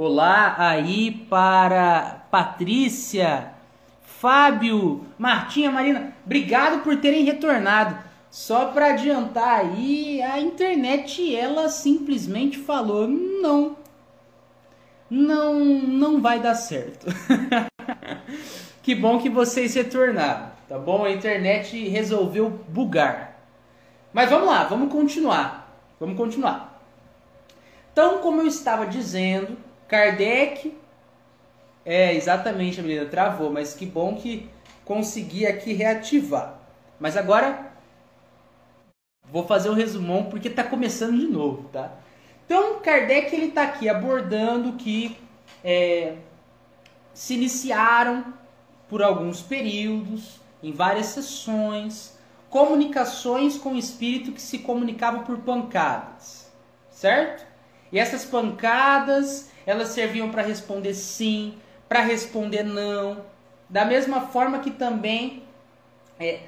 Olá aí para Patrícia, Fábio, Martinha, Marina. Obrigado por terem retornado. Só para adiantar aí, a internet ela simplesmente falou: "Não. Não, não vai dar certo". que bom que vocês retornaram, tá bom? A internet resolveu bugar. Mas vamos lá, vamos continuar. Vamos continuar. Então, como eu estava dizendo, Kardec. É, exatamente, menina travou, mas que bom que consegui aqui reativar. Mas agora vou fazer um resumão porque está começando de novo, tá? Então, Kardec ele está aqui abordando que é, se iniciaram por alguns períodos, em várias sessões, comunicações com o espírito que se comunicava por pancadas, certo? E essas pancadas elas serviam para responder sim, para responder não, da mesma forma que também é,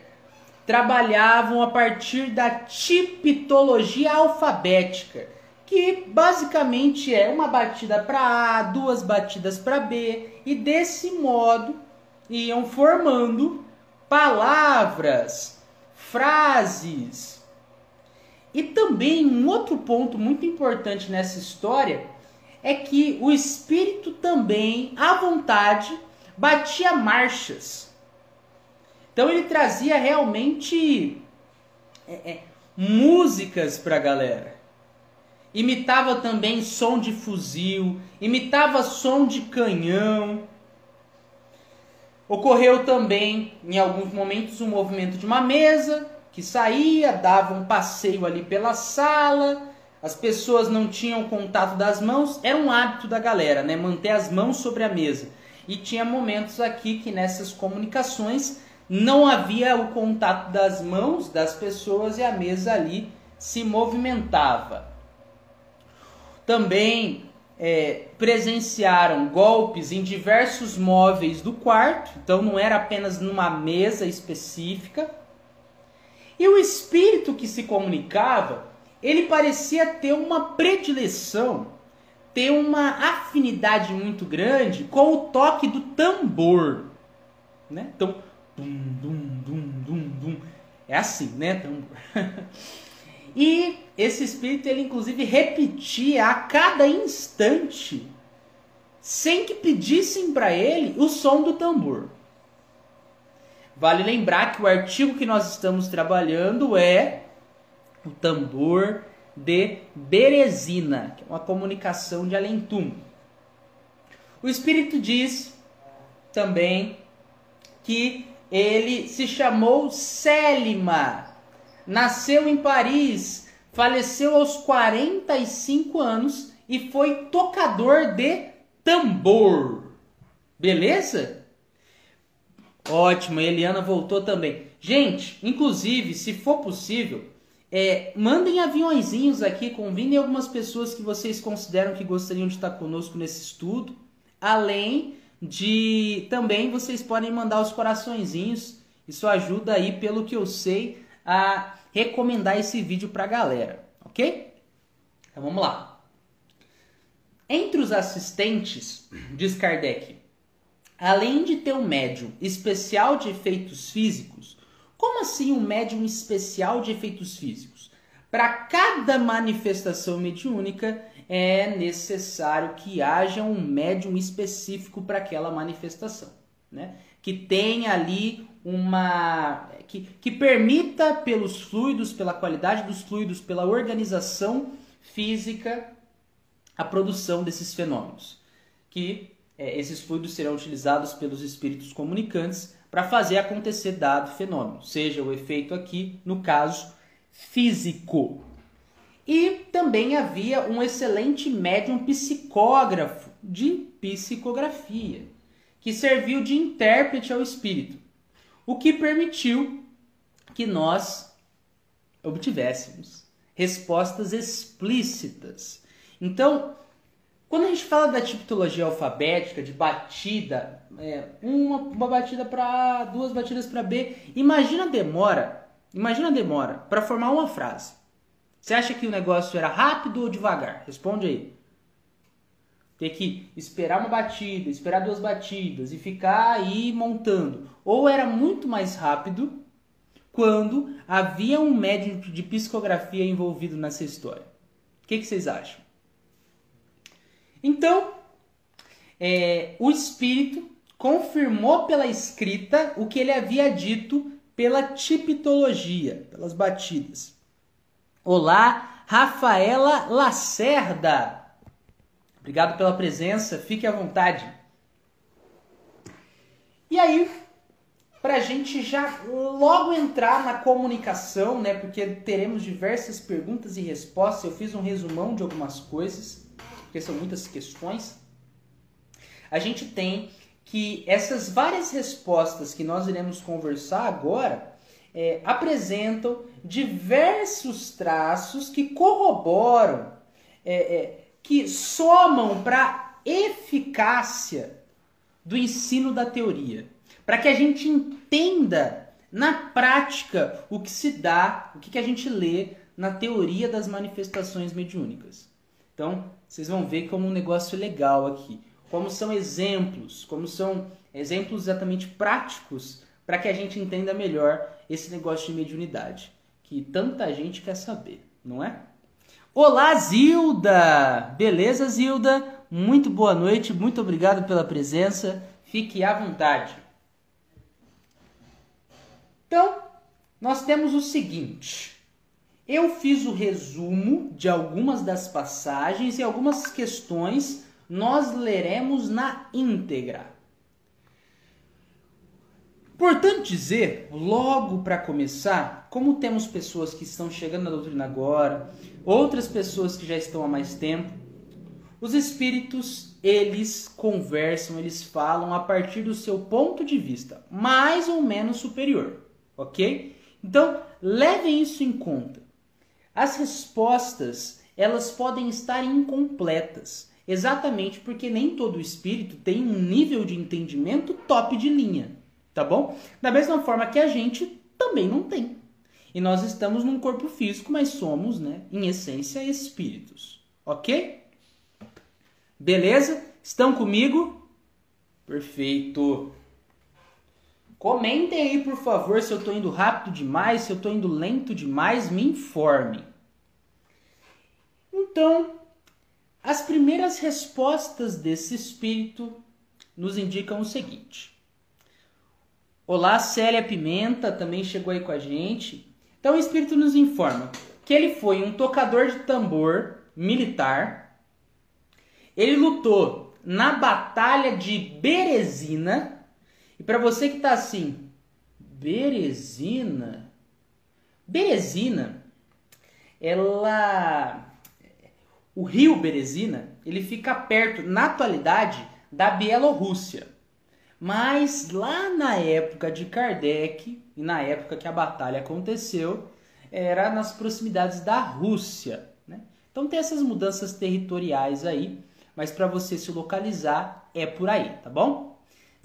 trabalhavam a partir da tipitologia alfabética, que basicamente é uma batida para A, duas batidas para B, e desse modo iam formando palavras, frases. E também um outro ponto muito importante nessa história é que o espírito também, à vontade, batia marchas. Então ele trazia realmente é, é, músicas para a galera. Imitava também som de fuzil, imitava som de canhão. Ocorreu também, em alguns momentos, um movimento de uma mesa que saía, dava um passeio ali pela sala as pessoas não tinham contato das mãos, era um hábito da galera, né? Manter as mãos sobre a mesa. E tinha momentos aqui que nessas comunicações não havia o contato das mãos das pessoas e a mesa ali se movimentava. Também é, presenciaram golpes em diversos móveis do quarto, então não era apenas numa mesa específica. E o espírito que se comunicava ele parecia ter uma predileção, ter uma afinidade muito grande com o toque do tambor, né? Então, dum, dum, dum, dum, dum. É assim, né? Tambor. e esse espírito, ele inclusive repetia a cada instante, sem que pedissem para ele o som do tambor. Vale lembrar que o artigo que nós estamos trabalhando é o tambor de Berezina, que é uma comunicação de além-túmulo. O Espírito diz também que ele se chamou Célima, nasceu em Paris, faleceu aos 45 anos e foi tocador de tambor. Beleza? Ótimo, a Eliana voltou também. Gente, inclusive, se for possível, é, mandem aviãozinhos aqui, convidem algumas pessoas que vocês consideram que gostariam de estar conosco nesse estudo. Além de também vocês podem mandar os coraçõezinhos. Isso ajuda aí, pelo que eu sei, a recomendar esse vídeo para a galera, ok? Então vamos lá. Entre os assistentes, diz Kardec, além de ter um médium especial de efeitos físicos, como assim um médium especial de efeitos físicos? Para cada manifestação mediúnica é necessário que haja um médium específico para aquela manifestação, né? Que tenha ali uma que, que permita pelos fluidos, pela qualidade dos fluidos, pela organização física a produção desses fenômenos. Que é, esses fluidos serão utilizados pelos espíritos comunicantes para fazer acontecer dado fenômeno, seja o efeito aqui, no caso, físico. E também havia um excelente médium psicógrafo de psicografia, que serviu de intérprete ao espírito, o que permitiu que nós obtivéssemos respostas explícitas. Então, quando a gente fala da tipologia alfabética, de batida, é, uma, uma batida para A, duas batidas para B, imagina a demora, imagina a demora para formar uma frase. Você acha que o negócio era rápido ou devagar? Responde aí. ter que esperar uma batida, esperar duas batidas e ficar aí montando. Ou era muito mais rápido quando havia um médico de psicografia envolvido nessa história. O que, que vocês acham? Então, é, o espírito confirmou pela escrita o que ele havia dito pela tipitologia, pelas batidas. Olá, Rafaela Lacerda. Obrigado pela presença, fique à vontade. E aí, para a gente já logo entrar na comunicação, né? Porque teremos diversas perguntas e respostas. Eu fiz um resumão de algumas coisas, porque são muitas questões. A gente tem que essas várias respostas que nós iremos conversar agora é, apresentam diversos traços que corroboram, é, é, que somam para eficácia do ensino da teoria, para que a gente entenda na prática o que se dá, o que, que a gente lê na teoria das manifestações mediúnicas. Então, vocês vão ver como um negócio legal aqui como são exemplos, como são exemplos exatamente práticos para que a gente entenda melhor esse negócio de mediunidade, que tanta gente quer saber, não é? Olá, Zilda! Beleza, Zilda? Muito boa noite, muito obrigado pela presença. Fique à vontade. Então, nós temos o seguinte. Eu fiz o resumo de algumas das passagens e algumas questões nós leremos na íntegra. Importante dizer, logo para começar, como temos pessoas que estão chegando na doutrina agora, outras pessoas que já estão há mais tempo, os espíritos, eles conversam, eles falam a partir do seu ponto de vista, mais ou menos superior, ok? Então, levem isso em conta. As respostas, elas podem estar incompletas. Exatamente porque nem todo espírito tem um nível de entendimento top de linha, tá bom? Da mesma forma que a gente também não tem. E nós estamos num corpo físico, mas somos, né, em essência, espíritos. Ok? Beleza? Estão comigo? Perfeito. Comentem aí, por favor, se eu estou indo rápido demais, se eu estou indo lento demais, me informe. Então, as primeiras respostas desse espírito nos indicam o seguinte. Olá, Célia Pimenta também chegou aí com a gente. Então o espírito nos informa que ele foi um tocador de tambor militar. Ele lutou na batalha de Berezina. E para você que está assim, Berezina? Berezina, ela o rio Berezina, ele fica perto, na atualidade, da Bielorrússia. Mas lá na época de Kardec, e na época que a batalha aconteceu, era nas proximidades da Rússia. Né? Então tem essas mudanças territoriais aí, mas para você se localizar é por aí, tá bom?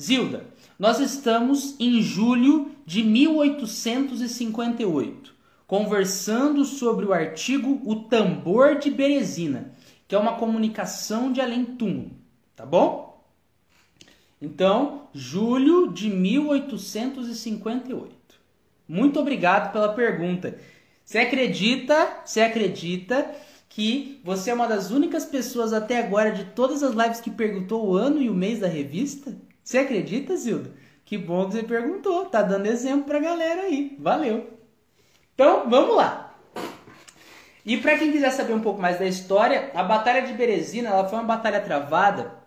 Zilda, nós estamos em julho de 1858 conversando sobre o artigo O Tambor de Berezina, que é uma comunicação de além-túmulo, tá bom? Então, julho de 1858. Muito obrigado pela pergunta. Você acredita, você acredita que você é uma das únicas pessoas até agora de todas as lives que perguntou o ano e o mês da revista? Você acredita, Zilda? Que bom que você perguntou. Tá dando exemplo pra galera aí. Valeu. Então, vamos lá. E para quem quiser saber um pouco mais da história, a Batalha de Berezina ela foi uma batalha travada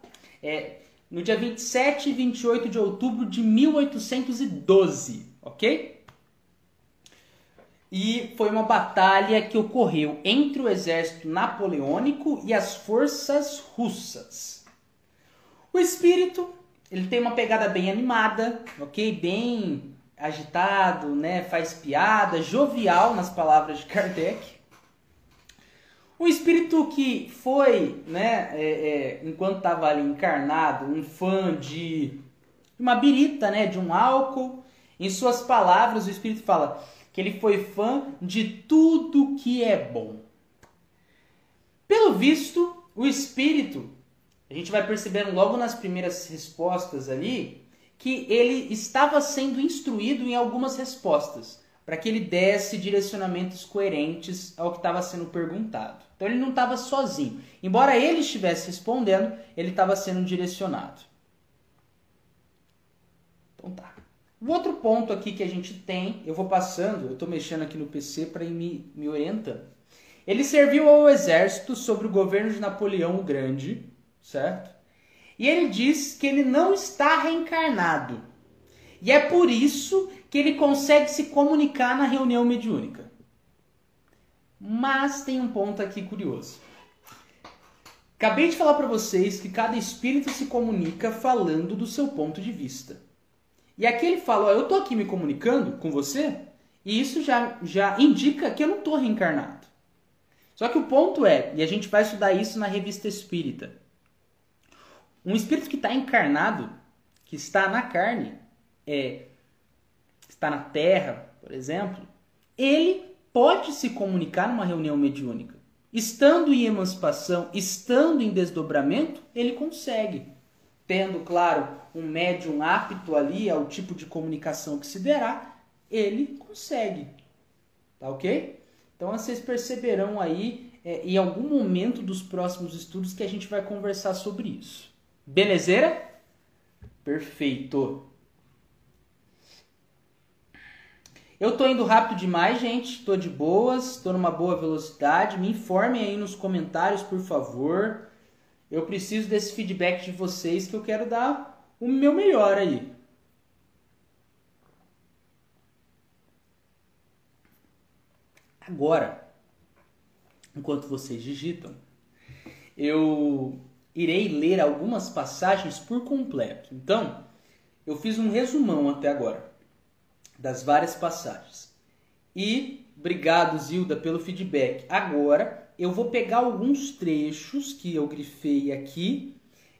é, no dia 27 e 28 de outubro de 1812, ok? E foi uma batalha que ocorreu entre o exército napoleônico e as forças russas. O espírito, ele tem uma pegada bem animada, ok? Bem agitado, né? faz piada, jovial nas palavras de Kardec. Um espírito que foi, né, é, é, enquanto estava ali encarnado, um fã de uma birita, né, de um álcool. Em suas palavras, o espírito fala que ele foi fã de tudo que é bom. Pelo visto, o espírito a gente vai percebendo logo nas primeiras respostas ali que ele estava sendo instruído em algumas respostas para que ele desse direcionamentos coerentes ao que estava sendo perguntado. Então ele não estava sozinho. Embora ele estivesse respondendo, ele estava sendo direcionado. Então tá. O outro ponto aqui que a gente tem, eu vou passando, eu estou mexendo aqui no PC para ir me, me orientando. Ele serviu ao exército sobre o governo de Napoleão o Grande, certo? E ele diz que ele não está reencarnado. E é por isso que ele consegue se comunicar na reunião mediúnica. Mas tem um ponto aqui curioso. Acabei de falar para vocês que cada espírito se comunica falando do seu ponto de vista. E aqui ele fala: ó, eu tô aqui me comunicando com você, e isso já, já indica que eu não tô reencarnado. Só que o ponto é, e a gente vai estudar isso na revista espírita: um espírito que está encarnado, que está na carne, é, está na Terra, por exemplo, ele pode se comunicar numa reunião mediúnica. Estando em emancipação, estando em desdobramento, ele consegue. Tendo, claro, um médium apto ali ao tipo de comunicação que se derá, ele consegue. Tá ok? Então vocês perceberão aí é, em algum momento dos próximos estudos que a gente vai conversar sobre isso. Belezeira? Perfeito. Eu tô indo rápido demais, gente. Tô de boas, tô numa boa velocidade. Me informem aí nos comentários, por favor. Eu preciso desse feedback de vocês que eu quero dar o meu melhor aí. Agora, enquanto vocês digitam, eu irei ler algumas passagens por completo. Então, eu fiz um resumão até agora das várias passagens. E obrigado, Zilda, pelo feedback. Agora eu vou pegar alguns trechos que eu grifei aqui,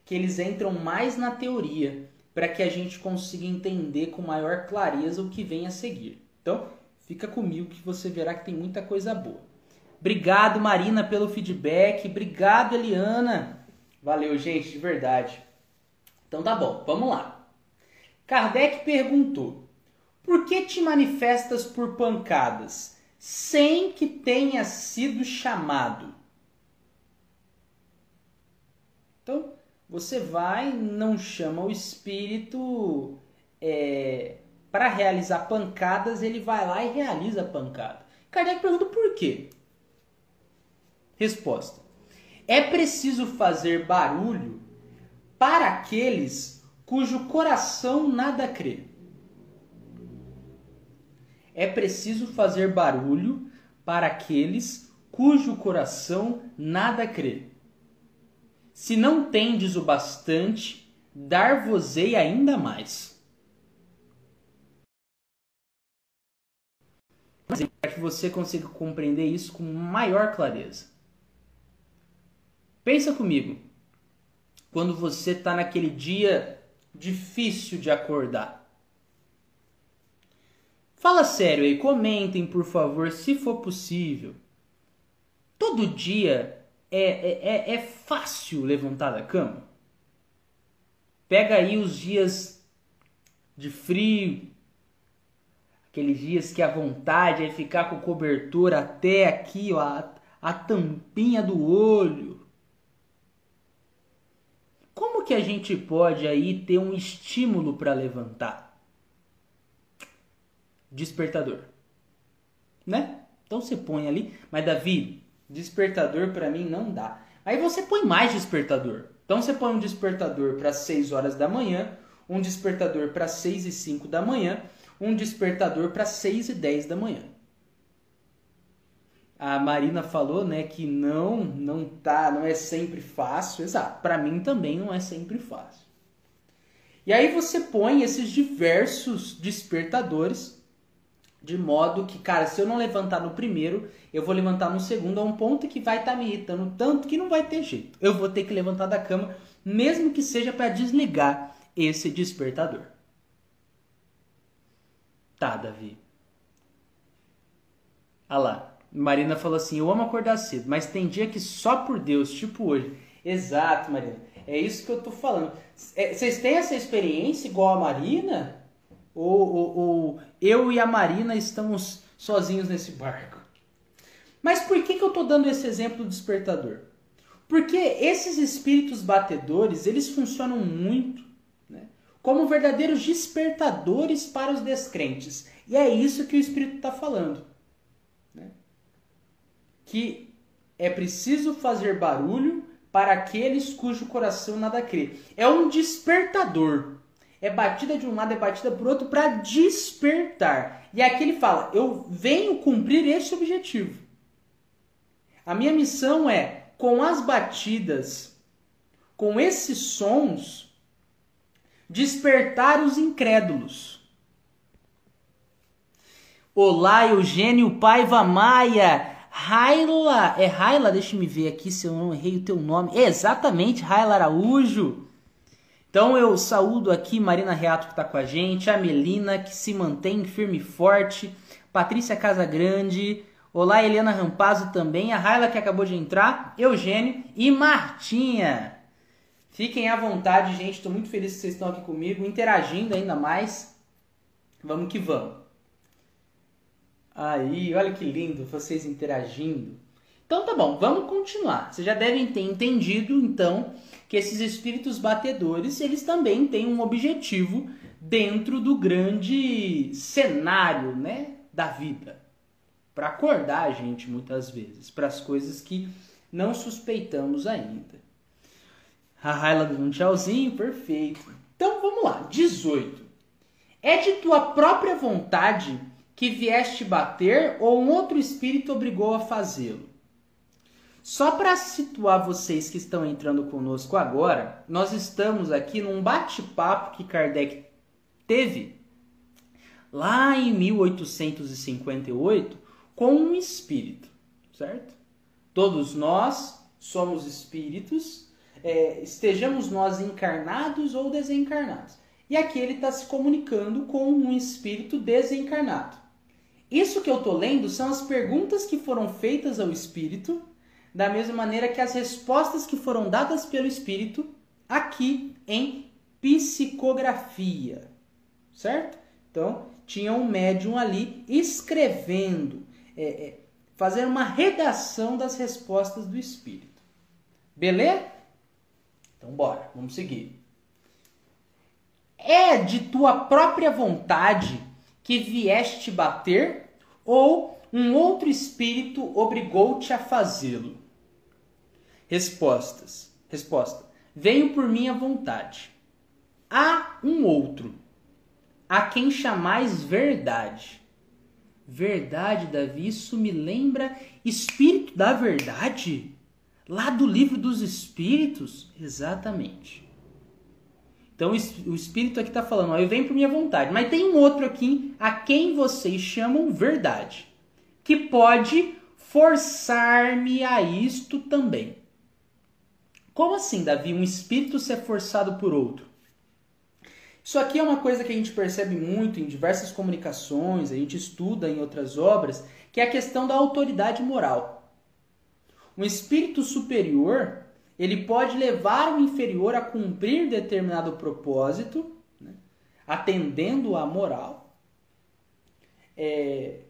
que eles entram mais na teoria, para que a gente consiga entender com maior clareza o que vem a seguir. Então, fica comigo que você verá que tem muita coisa boa. Obrigado, Marina, pelo feedback. Obrigado, Eliana. Valeu, gente, de verdade. Então tá bom, vamos lá. Kardec perguntou: por que te manifestas por pancadas, sem que tenha sido chamado? Então, você vai, não chama o espírito é, para realizar pancadas, ele vai lá e realiza a pancada. Kardec pergunta por quê? Resposta: É preciso fazer barulho para aqueles cujo coração nada crê é preciso fazer barulho para aqueles cujo coração nada crê. Se não tendes o bastante, dar-vos-ei ainda mais. Para que você consiga compreender isso com maior clareza. Pensa comigo, quando você está naquele dia difícil de acordar Fala sério aí, comentem por favor, se for possível. Todo dia é, é, é, é fácil levantar da cama? Pega aí os dias de frio, aqueles dias que a vontade é ficar com cobertura até aqui, ó, a, a tampinha do olho. Como que a gente pode aí ter um estímulo para levantar? despertador. Né? Então você põe ali, mas Davi, despertador para mim não dá. Aí você põe mais despertador. Então você põe um despertador para 6 horas da manhã, um despertador para 6 e 5 da manhã, um despertador para 6 e 10 da manhã. A Marina falou, né, que não, não tá, não é sempre fácil. Exato. Para mim também não é sempre fácil. E aí você põe esses diversos despertadores de modo que, cara, se eu não levantar no primeiro, eu vou levantar no segundo a um ponto que vai estar tá me irritando tanto que não vai ter jeito. Eu vou ter que levantar da cama, mesmo que seja para desligar esse despertador. Tá, Davi. Ah lá. Marina falou assim: Eu amo acordar cedo, mas tem dia que só por Deus, tipo hoje. Exato, Marina. É isso que eu tô falando. É, vocês têm essa experiência igual a Marina? Ou, ou, ou, eu e a Marina estamos sozinhos nesse barco? Mas por que, que eu tô dando esse exemplo do despertador? Porque esses espíritos batedores, eles funcionam muito né, como verdadeiros despertadores para os descrentes. E é isso que o Espírito está falando. Que é preciso fazer barulho para aqueles cujo coração nada crê. É um despertador. É batida de um lado, é batida por outro para despertar. E aqui ele fala: Eu venho cumprir esse objetivo. A minha missão é, com as batidas, com esses sons, despertar os incrédulos. Olá, Eugênio Paiva Maia. Raila, é Raila, deixa me ver aqui se eu não errei o teu nome. É exatamente, Raila Araújo. Então eu saúdo aqui Marina Reato que está com a gente, a Melina que se mantém firme e forte, Patrícia Casagrande, olá Eliana Rampazzo também, a Raila que acabou de entrar, Eugênio e Martinha. Fiquem à vontade, gente, estou muito feliz que vocês estão aqui comigo, interagindo ainda mais. Vamos que vamos. Aí, olha que lindo vocês interagindo. Então tá bom, vamos continuar. Vocês já devem ter entendido então que esses espíritos batedores, eles também têm um objetivo dentro do grande cenário, né, da vida. Para acordar a gente muitas vezes para as coisas que não suspeitamos ainda. A Raila dando um tchauzinho, perfeito. Então vamos lá, 18. É de tua própria vontade que vieste bater ou um outro espírito obrigou a fazê-lo. Só para situar vocês que estão entrando conosco agora, nós estamos aqui num bate-papo que Kardec teve lá em 1858 com um espírito, certo? Todos nós somos espíritos, é, estejamos nós encarnados ou desencarnados. E aqui ele está se comunicando com um espírito desencarnado. Isso que eu estou lendo são as perguntas que foram feitas ao Espírito, da mesma maneira que as respostas que foram dadas pelo Espírito aqui em psicografia, certo? Então, tinha um médium ali escrevendo, é, é, fazendo uma redação das respostas do Espírito. Beleza? Então, bora, vamos seguir. É de tua própria vontade que vieste bater, ou um outro espírito obrigou-te a fazê-lo? Respostas. Resposta. Venho por minha vontade. Há um outro, a quem chamais verdade. Verdade, Davi, isso me lembra espírito da verdade? Lá do livro dos espíritos? Exatamente. Então o Espírito aqui está falando, ó, eu venho por minha vontade. Mas tem um outro aqui a quem vocês chamam verdade, que pode forçar-me a isto também. Como assim, Davi, um espírito ser forçado por outro? Isso aqui é uma coisa que a gente percebe muito em diversas comunicações, a gente estuda em outras obras, que é a questão da autoridade moral. Um espírito superior, ele pode levar o inferior a cumprir determinado propósito, né, atendendo à moral, é,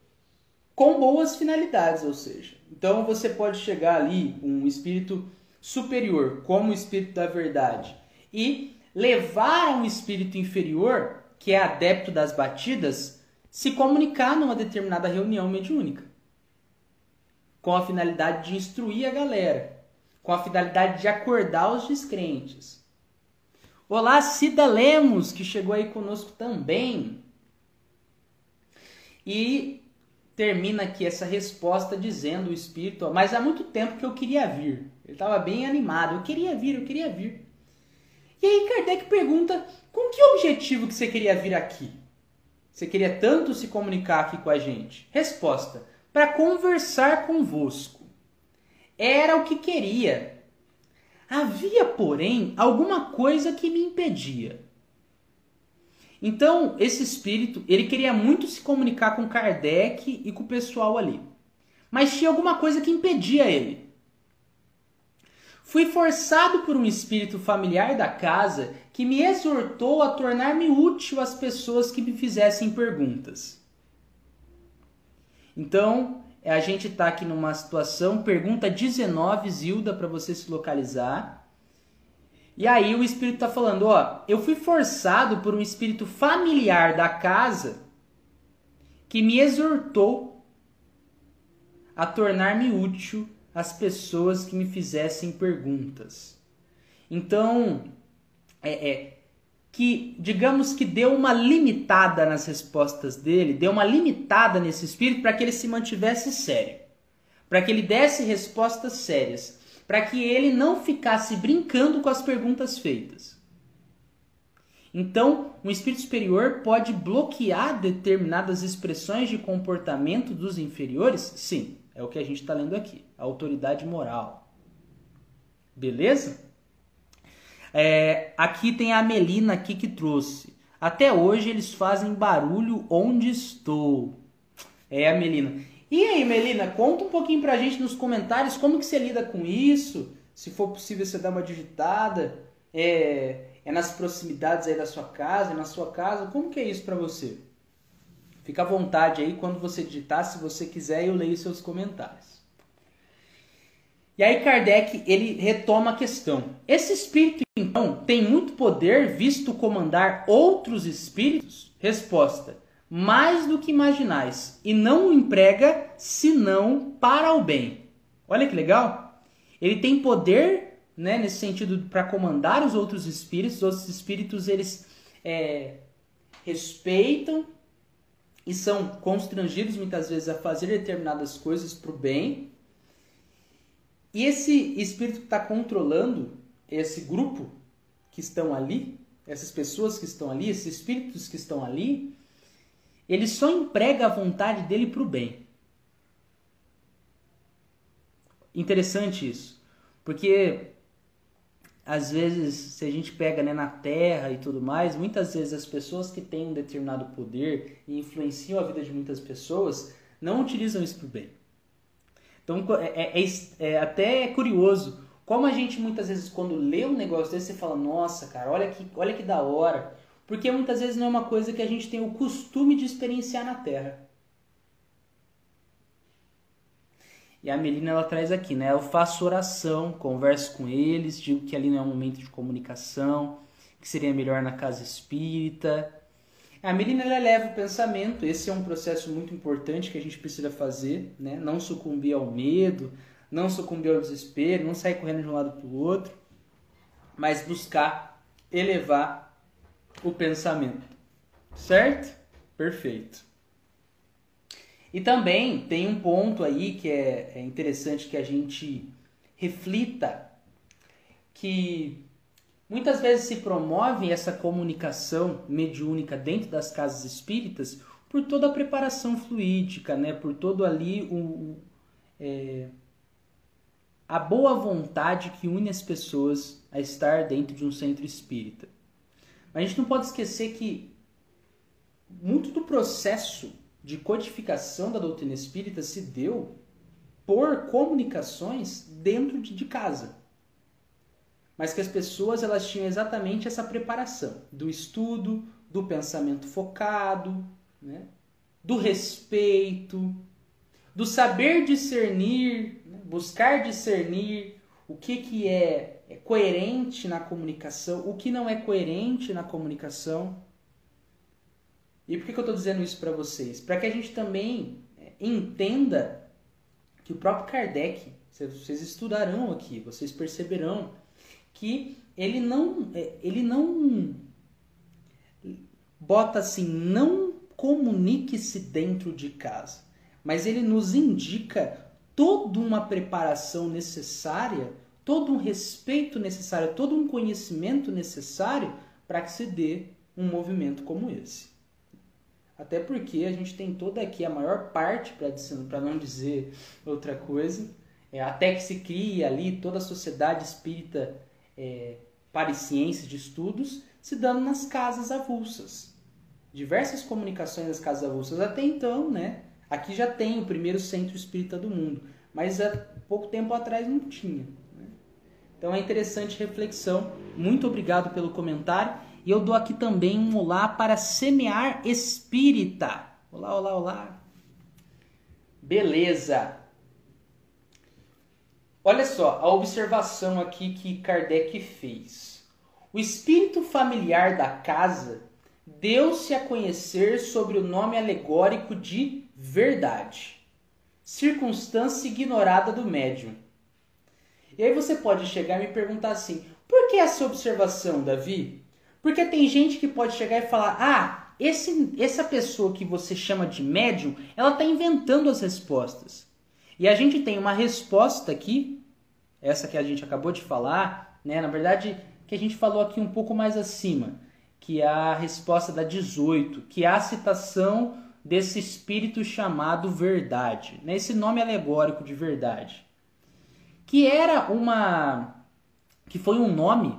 com boas finalidades, ou seja, então você pode chegar ali um espírito superior, como o espírito da verdade, e levar um espírito inferior, que é adepto das batidas, se comunicar numa determinada reunião mediúnica, com a finalidade de instruir a galera com a finalidade de acordar os descrentes. Olá, Cida Lemos, que chegou aí conosco também. E termina aqui essa resposta dizendo o espírito, mas há muito tempo que eu queria vir. Ele estava bem animado, eu queria vir, eu queria vir. E aí Kardec pergunta, com que objetivo que você queria vir aqui? Você queria tanto se comunicar aqui com a gente? Resposta, para conversar convosco era o que queria. Havia, porém, alguma coisa que me impedia. Então, esse espírito, ele queria muito se comunicar com Kardec e com o pessoal ali. Mas tinha alguma coisa que impedia ele. Fui forçado por um espírito familiar da casa que me exortou a tornar-me útil às pessoas que me fizessem perguntas. Então, a gente está aqui numa situação, pergunta 19, Zilda, para você se localizar. E aí o espírito está falando, ó, eu fui forçado por um espírito familiar da casa que me exortou a tornar-me útil às pessoas que me fizessem perguntas. Então, é, é, que, digamos que deu uma limitada nas respostas dele, deu uma limitada nesse espírito para que ele se mantivesse sério, para que ele desse respostas sérias, para que ele não ficasse brincando com as perguntas feitas. Então, um espírito superior pode bloquear determinadas expressões de comportamento dos inferiores? Sim. É o que a gente está lendo aqui. A autoridade moral. Beleza? É, aqui tem a Melina aqui que trouxe. Até hoje eles fazem barulho onde estou. É a Melina. E aí, Melina, conta um pouquinho pra gente nos comentários como que você lida com isso. Se for possível, você dá uma digitada. É, é nas proximidades aí da sua casa, é na sua casa. Como que é isso para você? Fica à vontade aí quando você digitar, se você quiser, eu leio seus comentários. E aí Kardec, ele retoma a questão. Esse espírito, então, tem muito poder visto comandar outros espíritos? Resposta: mais do que imaginais, e não o emprega senão para o bem. Olha que legal. Ele tem poder, né, nesse sentido, para comandar os outros espíritos. Os outros espíritos, eles é, respeitam e são constrangidos muitas vezes a fazer determinadas coisas para o bem. E esse espírito que está controlando esse grupo que estão ali, essas pessoas que estão ali, esses espíritos que estão ali, ele só emprega a vontade dele para o bem. Interessante isso, porque às vezes, se a gente pega né, na terra e tudo mais, muitas vezes as pessoas que têm um determinado poder e influenciam a vida de muitas pessoas não utilizam isso para o bem. Então é, é, é, é, até curioso como a gente muitas vezes quando lê um negócio desse você fala, nossa cara, olha que, olha que da hora. Porque muitas vezes não é uma coisa que a gente tem o costume de experienciar na terra. E a Melina ela traz aqui, né? Eu faço oração, converso com eles, digo que ali não é um momento de comunicação, que seria melhor na casa espírita. A Melina leva o pensamento, esse é um processo muito importante que a gente precisa fazer, né? Não sucumbir ao medo, não sucumbir ao desespero, não sair correndo de um lado para o outro, mas buscar elevar o pensamento. Certo? Perfeito. E também tem um ponto aí que é, é interessante que a gente reflita que muitas vezes se promove essa comunicação mediúnica dentro das casas espíritas por toda a preparação fluídica, né? por todo ali o, é, a boa vontade que une as pessoas a estar dentro de um centro espírita. Mas a gente não pode esquecer que muito do processo de codificação da doutrina espírita se deu por comunicações dentro de, de casa. Mas que as pessoas elas tinham exatamente essa preparação do estudo, do pensamento focado, né? do respeito, do saber discernir, né? buscar discernir o que, que é, é coerente na comunicação, o que não é coerente na comunicação. E por que, que eu estou dizendo isso para vocês? Para que a gente também é, entenda que o próprio Kardec, vocês estudarão aqui, vocês perceberão que ele não, é, ele não bota assim, não comunique-se dentro de casa, mas ele nos indica toda uma preparação necessária, todo um respeito necessário, todo um conhecimento necessário para que se dê um movimento como esse. Até porque a gente tem toda aqui a maior parte, para não dizer outra coisa, é, até que se cria ali toda a sociedade espírita é, ciências de estudos, se dando nas casas avulsas. Diversas comunicações nas casas avulsas. Até então, né? Aqui já tem o primeiro centro espírita do mundo, mas há pouco tempo atrás não tinha. Né? Então é interessante reflexão. Muito obrigado pelo comentário. E eu dou aqui também um olá para semear espírita. Olá, olá, olá. Beleza. Olha só a observação aqui que Kardec fez. O espírito familiar da casa deu-se a conhecer sobre o nome alegórico de verdade, circunstância ignorada do médium. E aí você pode chegar e me perguntar assim: por que essa observação, Davi? Porque tem gente que pode chegar e falar: ah, esse, essa pessoa que você chama de médium, ela está inventando as respostas. E a gente tem uma resposta aqui, essa que a gente acabou de falar, né? Na verdade, que a gente falou aqui um pouco mais acima, que é a resposta da 18, que é a citação desse espírito chamado verdade, né? esse nome alegórico de verdade, que era uma que foi um nome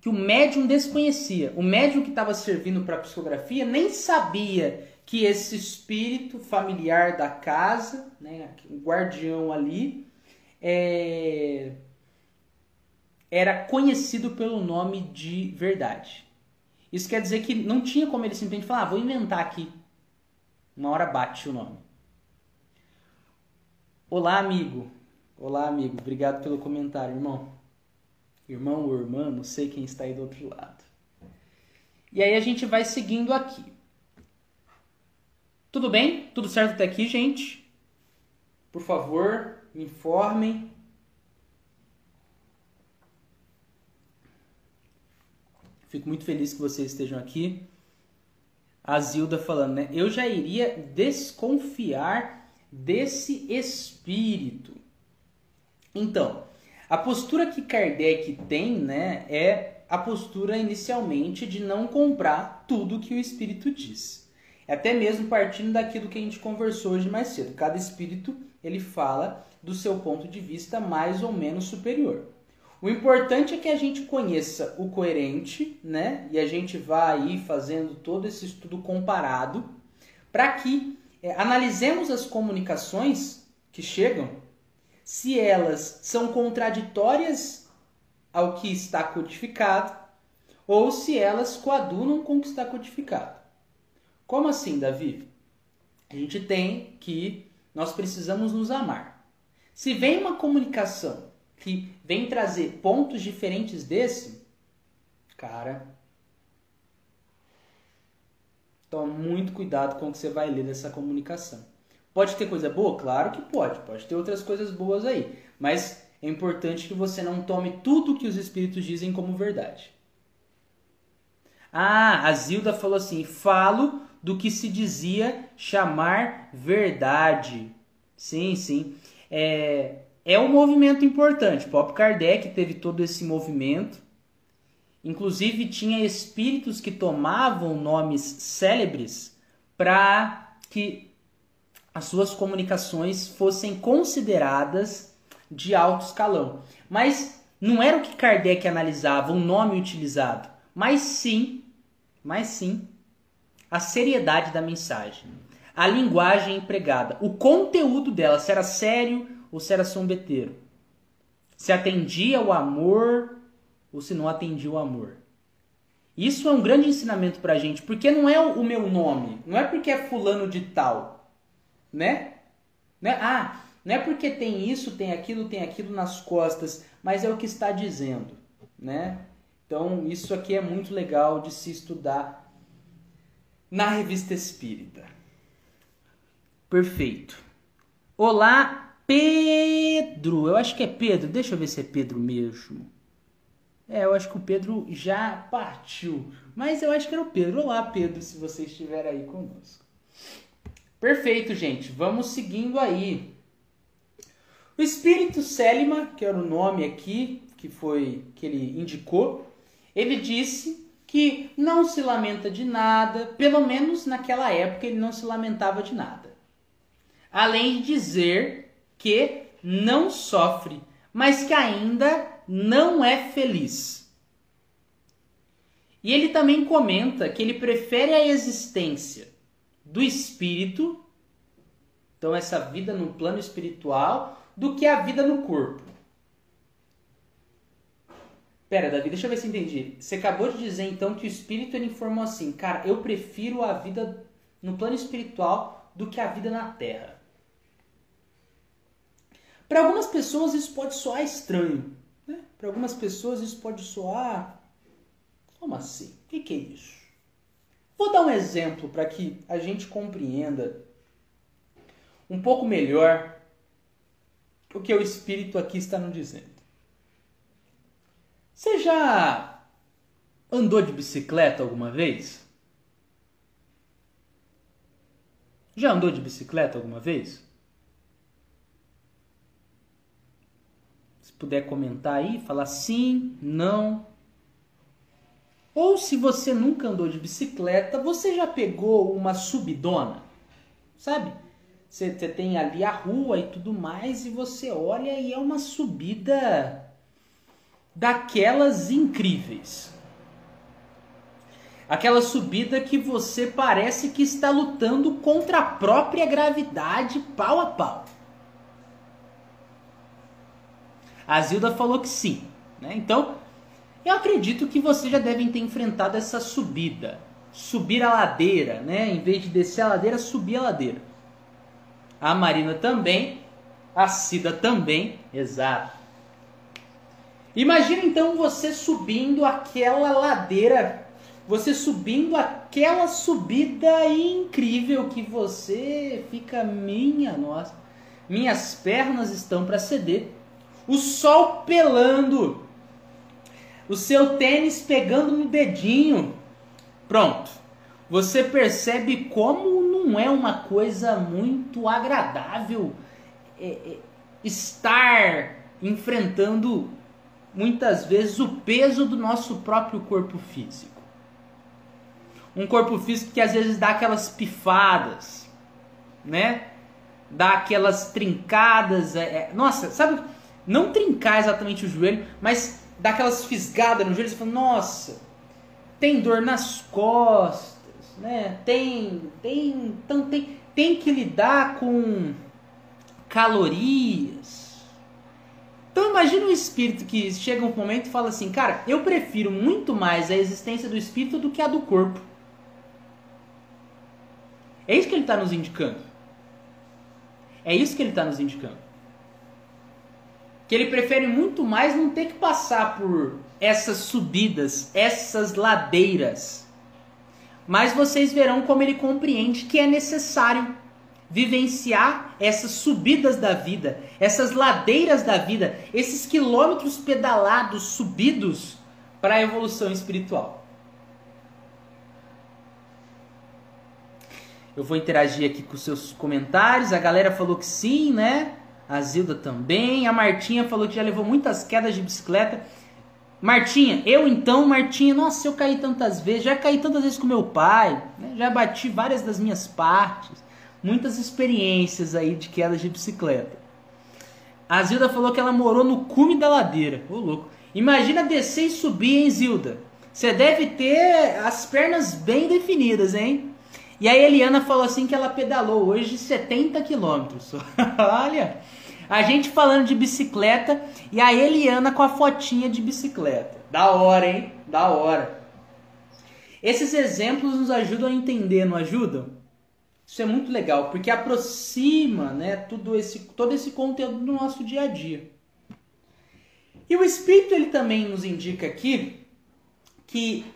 que o médium desconhecia. O médium que estava servindo para a psicografia nem sabia que esse espírito familiar da casa, né, o guardião ali, é, era conhecido pelo nome de verdade. Isso quer dizer que não tinha como ele simplesmente falar, ah, vou inventar aqui. Uma hora bate o nome. Olá, amigo. Olá, amigo. Obrigado pelo comentário, irmão. Irmão ou irmã, não sei quem está aí do outro lado. E aí a gente vai seguindo aqui. Tudo bem? Tudo certo até aqui, gente? Por favor, informem Fico muito feliz que vocês estejam aqui. A Zilda falando, né? Eu já iria desconfiar desse espírito. Então, a postura que Kardec tem, né, é a postura inicialmente de não comprar tudo que o espírito diz. Até mesmo partindo daquilo que a gente conversou hoje mais cedo. Cada espírito, ele fala do seu ponto de vista mais ou menos superior. O importante é que a gente conheça o coerente, né? E a gente vá aí fazendo todo esse estudo comparado para que é, analisemos as comunicações que chegam, se elas são contraditórias ao que está codificado ou se elas coadunam com o que está codificado. Como assim, Davi? A gente tem que nós precisamos nos amar. Se vem uma comunicação que vem trazer pontos diferentes desse, cara, toma muito cuidado com o que você vai ler nessa comunicação. Pode ter coisa boa? Claro que pode. Pode ter outras coisas boas aí. Mas é importante que você não tome tudo que os espíritos dizem como verdade. Ah, a Zilda falou assim: falo do que se dizia chamar verdade. Sim, sim. É, é um movimento importante. Pop Kardec teve todo esse movimento. Inclusive tinha espíritos que tomavam nomes célebres para que as suas comunicações fossem consideradas de alto escalão. Mas não era o que Kardec analisava, o nome utilizado, mas sim, mas sim a seriedade da mensagem, a linguagem empregada, o conteúdo dela, se era sério, ou se era sombeteiro. Se atendia o amor ou se não atendia o amor. Isso é um grande ensinamento pra gente, porque não é o meu nome, não é porque é fulano de tal, né? né? Ah, não é porque tem isso, tem aquilo, tem aquilo nas costas, mas é o que está dizendo, né? Então, isso aqui é muito legal de se estudar na revista Espírita. Perfeito. Olá, Pedro, eu acho que é Pedro, deixa eu ver se é Pedro mesmo. É, eu acho que o Pedro já partiu, mas eu acho que era o Pedro. Olá, Pedro, se você estiver aí conosco. Perfeito, gente, vamos seguindo aí. O espírito Selima, que era o nome aqui que foi que ele indicou, ele disse que não se lamenta de nada, pelo menos naquela época ele não se lamentava de nada. Além de dizer que não sofre, mas que ainda não é feliz. E ele também comenta que ele prefere a existência do espírito, então essa vida no plano espiritual, do que a vida no corpo. Pera, Davi, deixa eu ver se entendi. Você acabou de dizer então que o espírito ele informou assim, cara, eu prefiro a vida no plano espiritual do que a vida na terra. Para algumas pessoas isso pode soar estranho. Né? Para algumas pessoas isso pode soar. Como assim? O que, que é isso? Vou dar um exemplo para que a gente compreenda um pouco melhor o que o Espírito aqui está nos dizendo. Você já andou de bicicleta alguma vez? Já andou de bicicleta alguma vez? Puder comentar aí, falar sim, não. Ou se você nunca andou de bicicleta, você já pegou uma subidona? Sabe? Você, você tem ali a rua e tudo mais, e você olha e é uma subida daquelas incríveis. Aquela subida que você parece que está lutando contra a própria gravidade pau a pau. A Zilda falou que sim. Né? Então, eu acredito que vocês já devem ter enfrentado essa subida. Subir a ladeira, né? Em vez de descer a ladeira, subir a ladeira. A Marina também. A Cida também. Exato. Imagina então você subindo aquela ladeira. Você subindo aquela subida incrível que você fica, minha nossa, minhas pernas estão para ceder o sol pelando, o seu tênis pegando no dedinho. Pronto. Você percebe como não é uma coisa muito agradável é, é, estar enfrentando muitas vezes o peso do nosso próprio corpo físico. Um corpo físico que às vezes dá aquelas pifadas, né? Dá aquelas trincadas. É, é nossa, sabe? Não trincar exatamente o joelho, mas dar aquelas fisgadas no joelho, você fala, nossa, tem dor nas costas, né? Tem, tem, então tem, tem que lidar com calorias. Então imagina um espírito que chega um momento e fala assim, cara, eu prefiro muito mais a existência do espírito do que a do corpo. É isso que ele está nos indicando. É isso que ele está nos indicando que ele prefere muito mais não ter que passar por essas subidas, essas ladeiras. Mas vocês verão como ele compreende que é necessário vivenciar essas subidas da vida, essas ladeiras da vida, esses quilômetros pedalados, subidos para a evolução espiritual. Eu vou interagir aqui com seus comentários. A galera falou que sim, né? A Zilda também. A Martinha falou que já levou muitas quedas de bicicleta. Martinha, eu então, Martinha, nossa, eu caí tantas vezes, já caí tantas vezes com meu pai, né? já bati várias das minhas partes, muitas experiências aí de quedas de bicicleta. A Zilda falou que ela morou no cume da ladeira, ô louco. Imagina descer e subir, hein, Zilda? Você deve ter as pernas bem definidas, hein? E a Eliana falou assim que ela pedalou hoje 70 quilômetros. Olha, a gente falando de bicicleta e a Eliana com a fotinha de bicicleta. Da hora, hein? Da hora. Esses exemplos nos ajudam a entender, não ajudam? Isso é muito legal, porque aproxima né, tudo esse, todo esse conteúdo do nosso dia a dia. E o Espírito ele também nos indica aqui que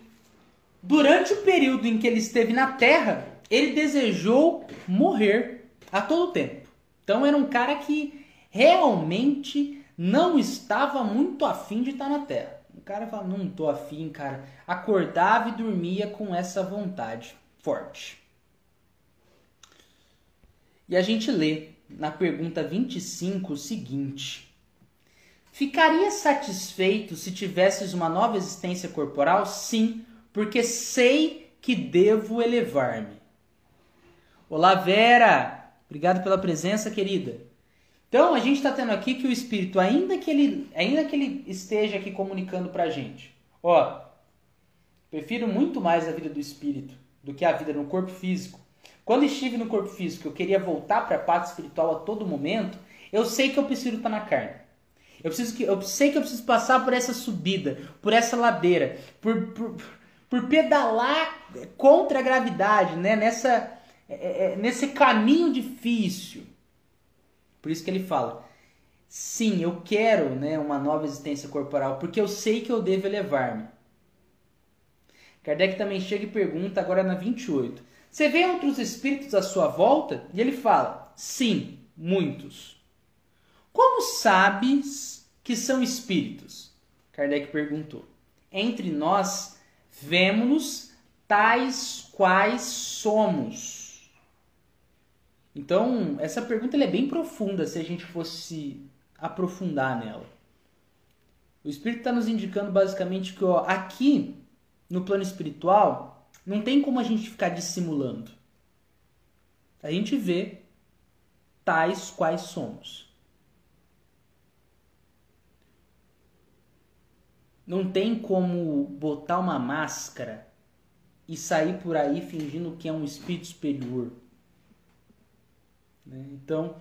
durante o período em que ele esteve na Terra, ele desejou morrer a todo tempo. Então era um cara que realmente não estava muito afim de estar na Terra. O cara fala, não tô afim, cara. Acordava e dormia com essa vontade forte. E a gente lê na pergunta 25 o seguinte: Ficaria satisfeito se tivesses uma nova existência corporal? Sim, porque sei que devo elevar-me. Olá, Vera! Obrigado pela presença, querida. Então a gente está tendo aqui que o espírito, ainda que ele, ainda que ele esteja aqui comunicando para a gente, ó, prefiro muito mais a vida do espírito do que a vida no corpo físico. Quando estive no corpo físico, eu queria voltar para a parte espiritual a todo momento. Eu sei que eu preciso estar na carne. Eu preciso que eu sei que eu preciso passar por essa subida, por essa ladeira, por, por, por pedalar contra a gravidade, né? Nessa é, é, é, nesse caminho difícil. Por isso que ele fala: sim, eu quero né, uma nova existência corporal, porque eu sei que eu devo elevar-me. Kardec também chega e pergunta, agora na 28. Você vê outros espíritos à sua volta? E ele fala: sim, muitos. Como sabes que são espíritos? Kardec perguntou. Entre nós, vemos-nos tais quais somos então, essa pergunta é bem profunda se a gente fosse aprofundar nela. O Espírito está nos indicando basicamente que ó, aqui, no plano espiritual, não tem como a gente ficar dissimulando. A gente vê tais quais somos. Não tem como botar uma máscara e sair por aí fingindo que é um espírito superior. Né? Então,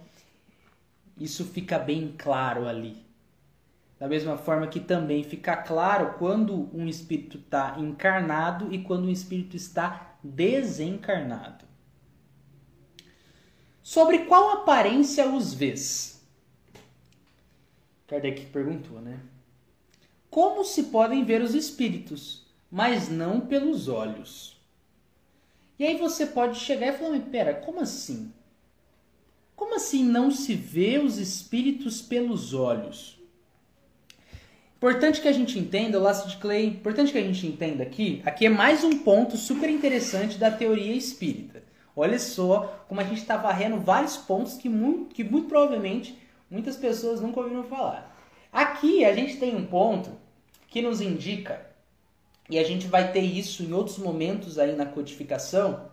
isso fica bem claro ali. Da mesma forma que também fica claro quando um espírito está encarnado e quando um espírito está desencarnado. Sobre qual aparência os vês? Kardec perguntou, né? Como se podem ver os espíritos, mas não pelos olhos? E aí você pode chegar e falar, pera, como assim? Como assim não se vê os espíritos pelos olhos? Importante que a gente entenda, o de Clay, importante que a gente entenda aqui, aqui é mais um ponto super interessante da teoria espírita. Olha só como a gente está varrendo vários pontos que muito, que muito provavelmente muitas pessoas nunca ouviram falar. Aqui a gente tem um ponto que nos indica, e a gente vai ter isso em outros momentos aí na codificação,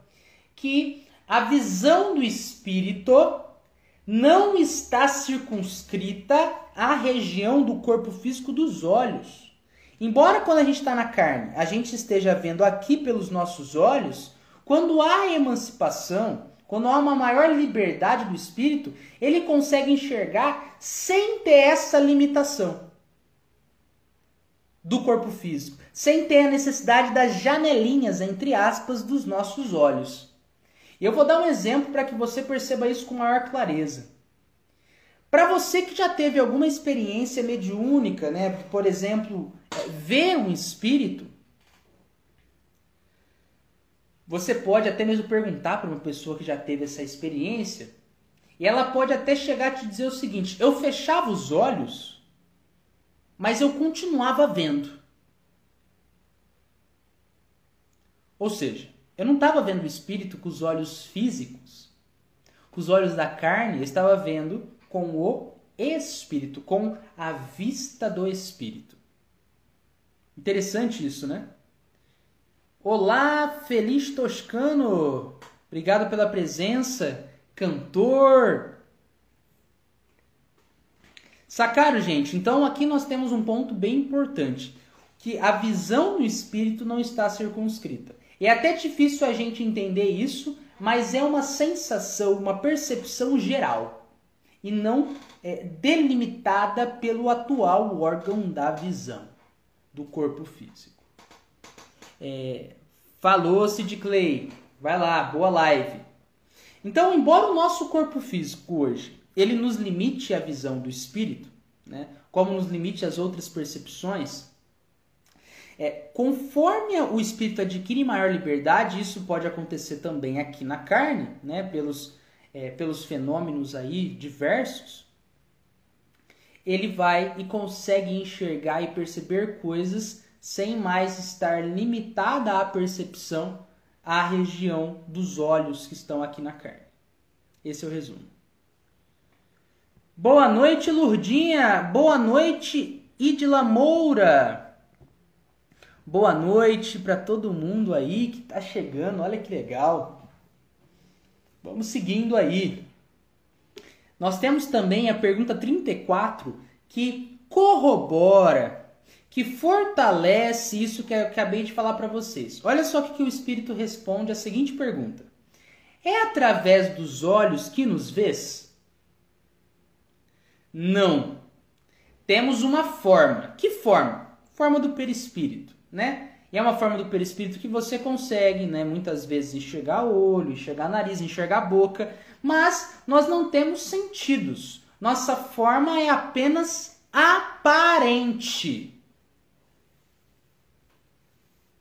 que a visão do espírito não está circunscrita à região do corpo físico dos olhos. Embora quando a gente está na carne, a gente esteja vendo aqui pelos nossos olhos, quando há emancipação, quando há uma maior liberdade do espírito, ele consegue enxergar sem ter essa limitação do corpo físico, sem ter a necessidade das janelinhas, entre aspas, dos nossos olhos. Eu vou dar um exemplo para que você perceba isso com maior clareza. Para você que já teve alguma experiência mediúnica, né, por exemplo, é, ver um espírito, você pode até mesmo perguntar para uma pessoa que já teve essa experiência, e ela pode até chegar a te dizer o seguinte: eu fechava os olhos, mas eu continuava vendo. Ou seja, eu não estava vendo o espírito com os olhos físicos, com os olhos da carne, eu estava vendo com o espírito, com a vista do espírito. Interessante isso, né? Olá, Feliz Toscano! Obrigado pela presença, cantor. Sacaram, gente? Então aqui nós temos um ponto bem importante, que a visão do espírito não está circunscrita. É até difícil a gente entender isso, mas é uma sensação, uma percepção geral e não é, delimitada pelo atual órgão da visão do corpo físico. É, falou Sid Clay, vai lá, boa live. Então, embora o nosso corpo físico hoje ele nos limite a visão do espírito, né, como nos limite as outras percepções, é, conforme o espírito adquire maior liberdade, isso pode acontecer também aqui na carne, né, pelos, é, pelos fenômenos aí diversos, ele vai e consegue enxergar e perceber coisas sem mais estar limitada à percepção à região dos olhos que estão aqui na carne. Esse é o resumo. Boa noite, Lurdinha. Boa noite, Idila Moura. Boa noite para todo mundo aí que está chegando. Olha que legal. Vamos seguindo aí. Nós temos também a pergunta 34 que corrobora, que fortalece isso que eu acabei de falar para vocês. Olha só o que o Espírito responde à seguinte pergunta: É através dos olhos que nos vês? Não. temos uma forma. Que forma? Forma do perispírito, né? E é uma forma do perispírito que você consegue, né, muitas vezes enxergar olho, enxergar nariz, enxergar a boca, mas nós não temos sentidos. Nossa forma é apenas aparente.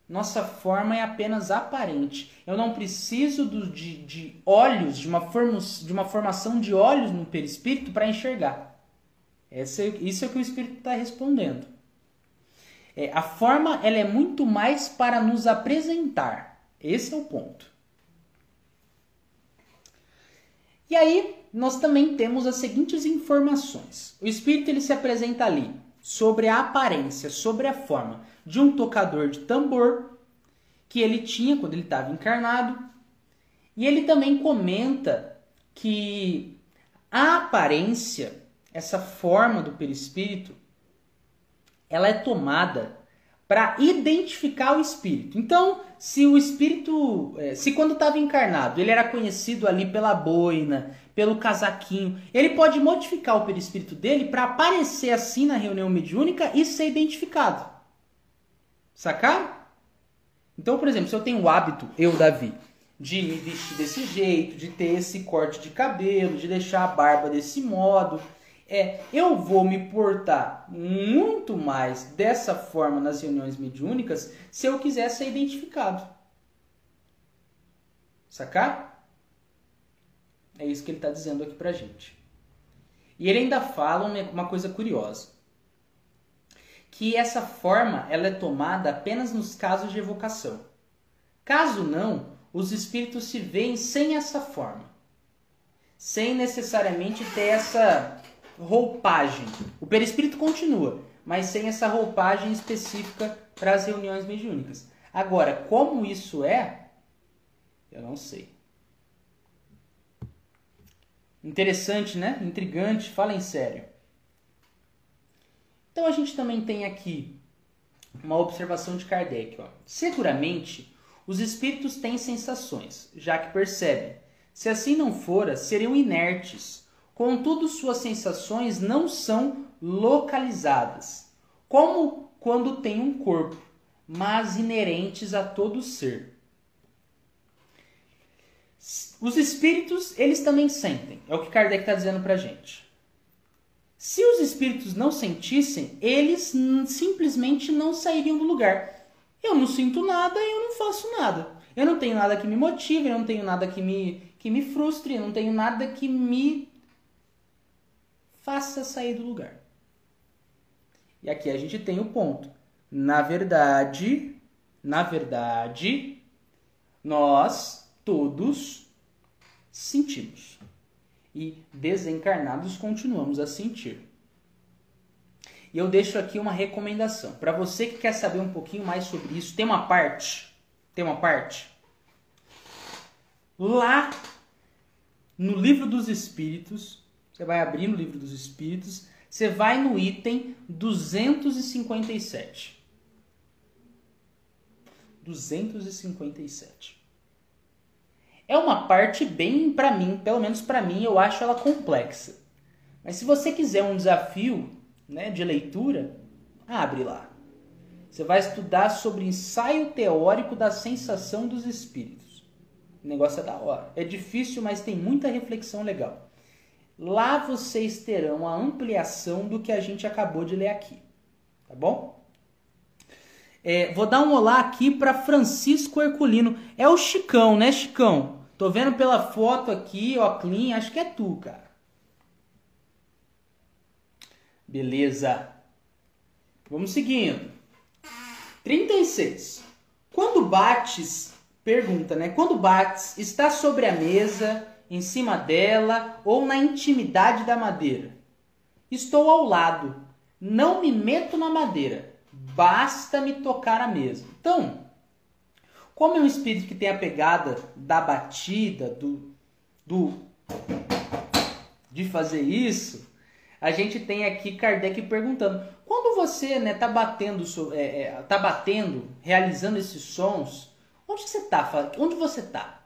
Nossa forma é apenas aparente. Eu não preciso do, de, de olhos, de uma, forma, de uma formação de olhos no perispírito para enxergar. Essa, isso é o que o espírito está respondendo. É, a forma ela é muito mais para nos apresentar. Esse é o ponto. E aí nós também temos as seguintes informações. O espírito ele se apresenta ali sobre a aparência, sobre a forma de um tocador de tambor que ele tinha quando ele estava encarnado. E ele também comenta que a aparência, essa forma do perispírito, ela é tomada para identificar o espírito. Então, se o espírito, é, se quando estava encarnado, ele era conhecido ali pela boina, pelo casaquinho, ele pode modificar o perispírito dele para aparecer assim na reunião mediúnica e ser identificado. Sacar? Então, por exemplo, se eu tenho o hábito, eu, Davi, de me vestir desse jeito, de ter esse corte de cabelo, de deixar a barba desse modo, é, eu vou me portar muito mais dessa forma nas reuniões mediúnicas se eu quiser ser identificado. Sacar? É isso que ele está dizendo aqui pra gente. E ele ainda fala uma coisa curiosa. Que essa forma ela é tomada apenas nos casos de evocação. Caso não, os espíritos se veem sem essa forma. Sem necessariamente ter essa roupagem. O perispírito continua, mas sem essa roupagem específica para as reuniões mediúnicas. Agora, como isso é, eu não sei. Interessante, né? Intrigante, fala em sério. Então a gente também tem aqui uma observação de Kardec. Ó. Seguramente, os espíritos têm sensações, já que percebem. Se assim não fora, seriam inertes Contudo, suas sensações não são localizadas, como quando tem um corpo, mas inerentes a todo ser. Os espíritos, eles também sentem. É o que Kardec está dizendo para gente. Se os espíritos não sentissem, eles simplesmente não sairiam do lugar. Eu não sinto nada eu não faço nada. Eu não tenho nada que me motive, eu não tenho nada que me, que me frustre, eu não tenho nada que me faça sair do lugar. E aqui a gente tem o ponto. Na verdade, na verdade, nós todos sentimos. E desencarnados continuamos a sentir. E eu deixo aqui uma recomendação. Para você que quer saber um pouquinho mais sobre isso, tem uma parte. Tem uma parte. Lá no livro dos Espíritos, você vai abrir no livro dos Espíritos, você vai no item 257. 257. É uma parte bem, para mim, pelo menos para mim, eu acho ela complexa. Mas se você quiser um desafio né, de leitura, abre lá. Você vai estudar sobre ensaio teórico da sensação dos espíritos. O negócio é da hora. É difícil, mas tem muita reflexão legal. Lá vocês terão a ampliação do que a gente acabou de ler aqui, tá bom? É, vou dar um olá aqui para Francisco Herculino. É o Chicão, né, Chicão? Tô vendo pela foto aqui, ó, clean, acho que é tu, cara. Beleza. Vamos seguindo. 36. Quando bates, pergunta, né? Quando bates, está sobre a mesa em cima dela ou na intimidade da madeira. Estou ao lado, não me meto na madeira, basta me tocar a mesa. Então, como é um espírito que tem a pegada da batida, do, do de fazer isso, a gente tem aqui Kardec perguntando: quando você está né, tá batendo, é, é, tá batendo, realizando esses sons, onde você está? Onde você está?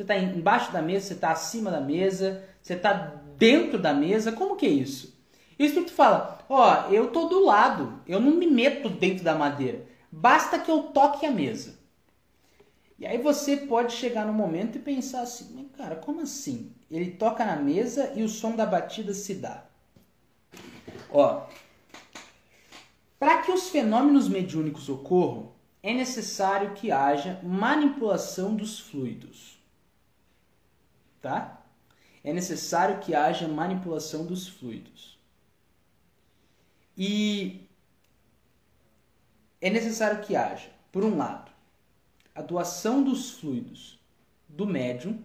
Você está embaixo da mesa, você está acima da mesa, você está dentro da mesa, como que é isso? E o espírito fala: Ó, oh, eu tô do lado, eu não me meto dentro da madeira, basta que eu toque a mesa. E aí você pode chegar no momento e pensar assim: cara, como assim? Ele toca na mesa e o som da batida se dá. Ó, para que os fenômenos mediúnicos ocorram, é necessário que haja manipulação dos fluidos. Tá? É necessário que haja manipulação dos fluidos. E é necessário que haja, por um lado, a doação dos fluidos do médium,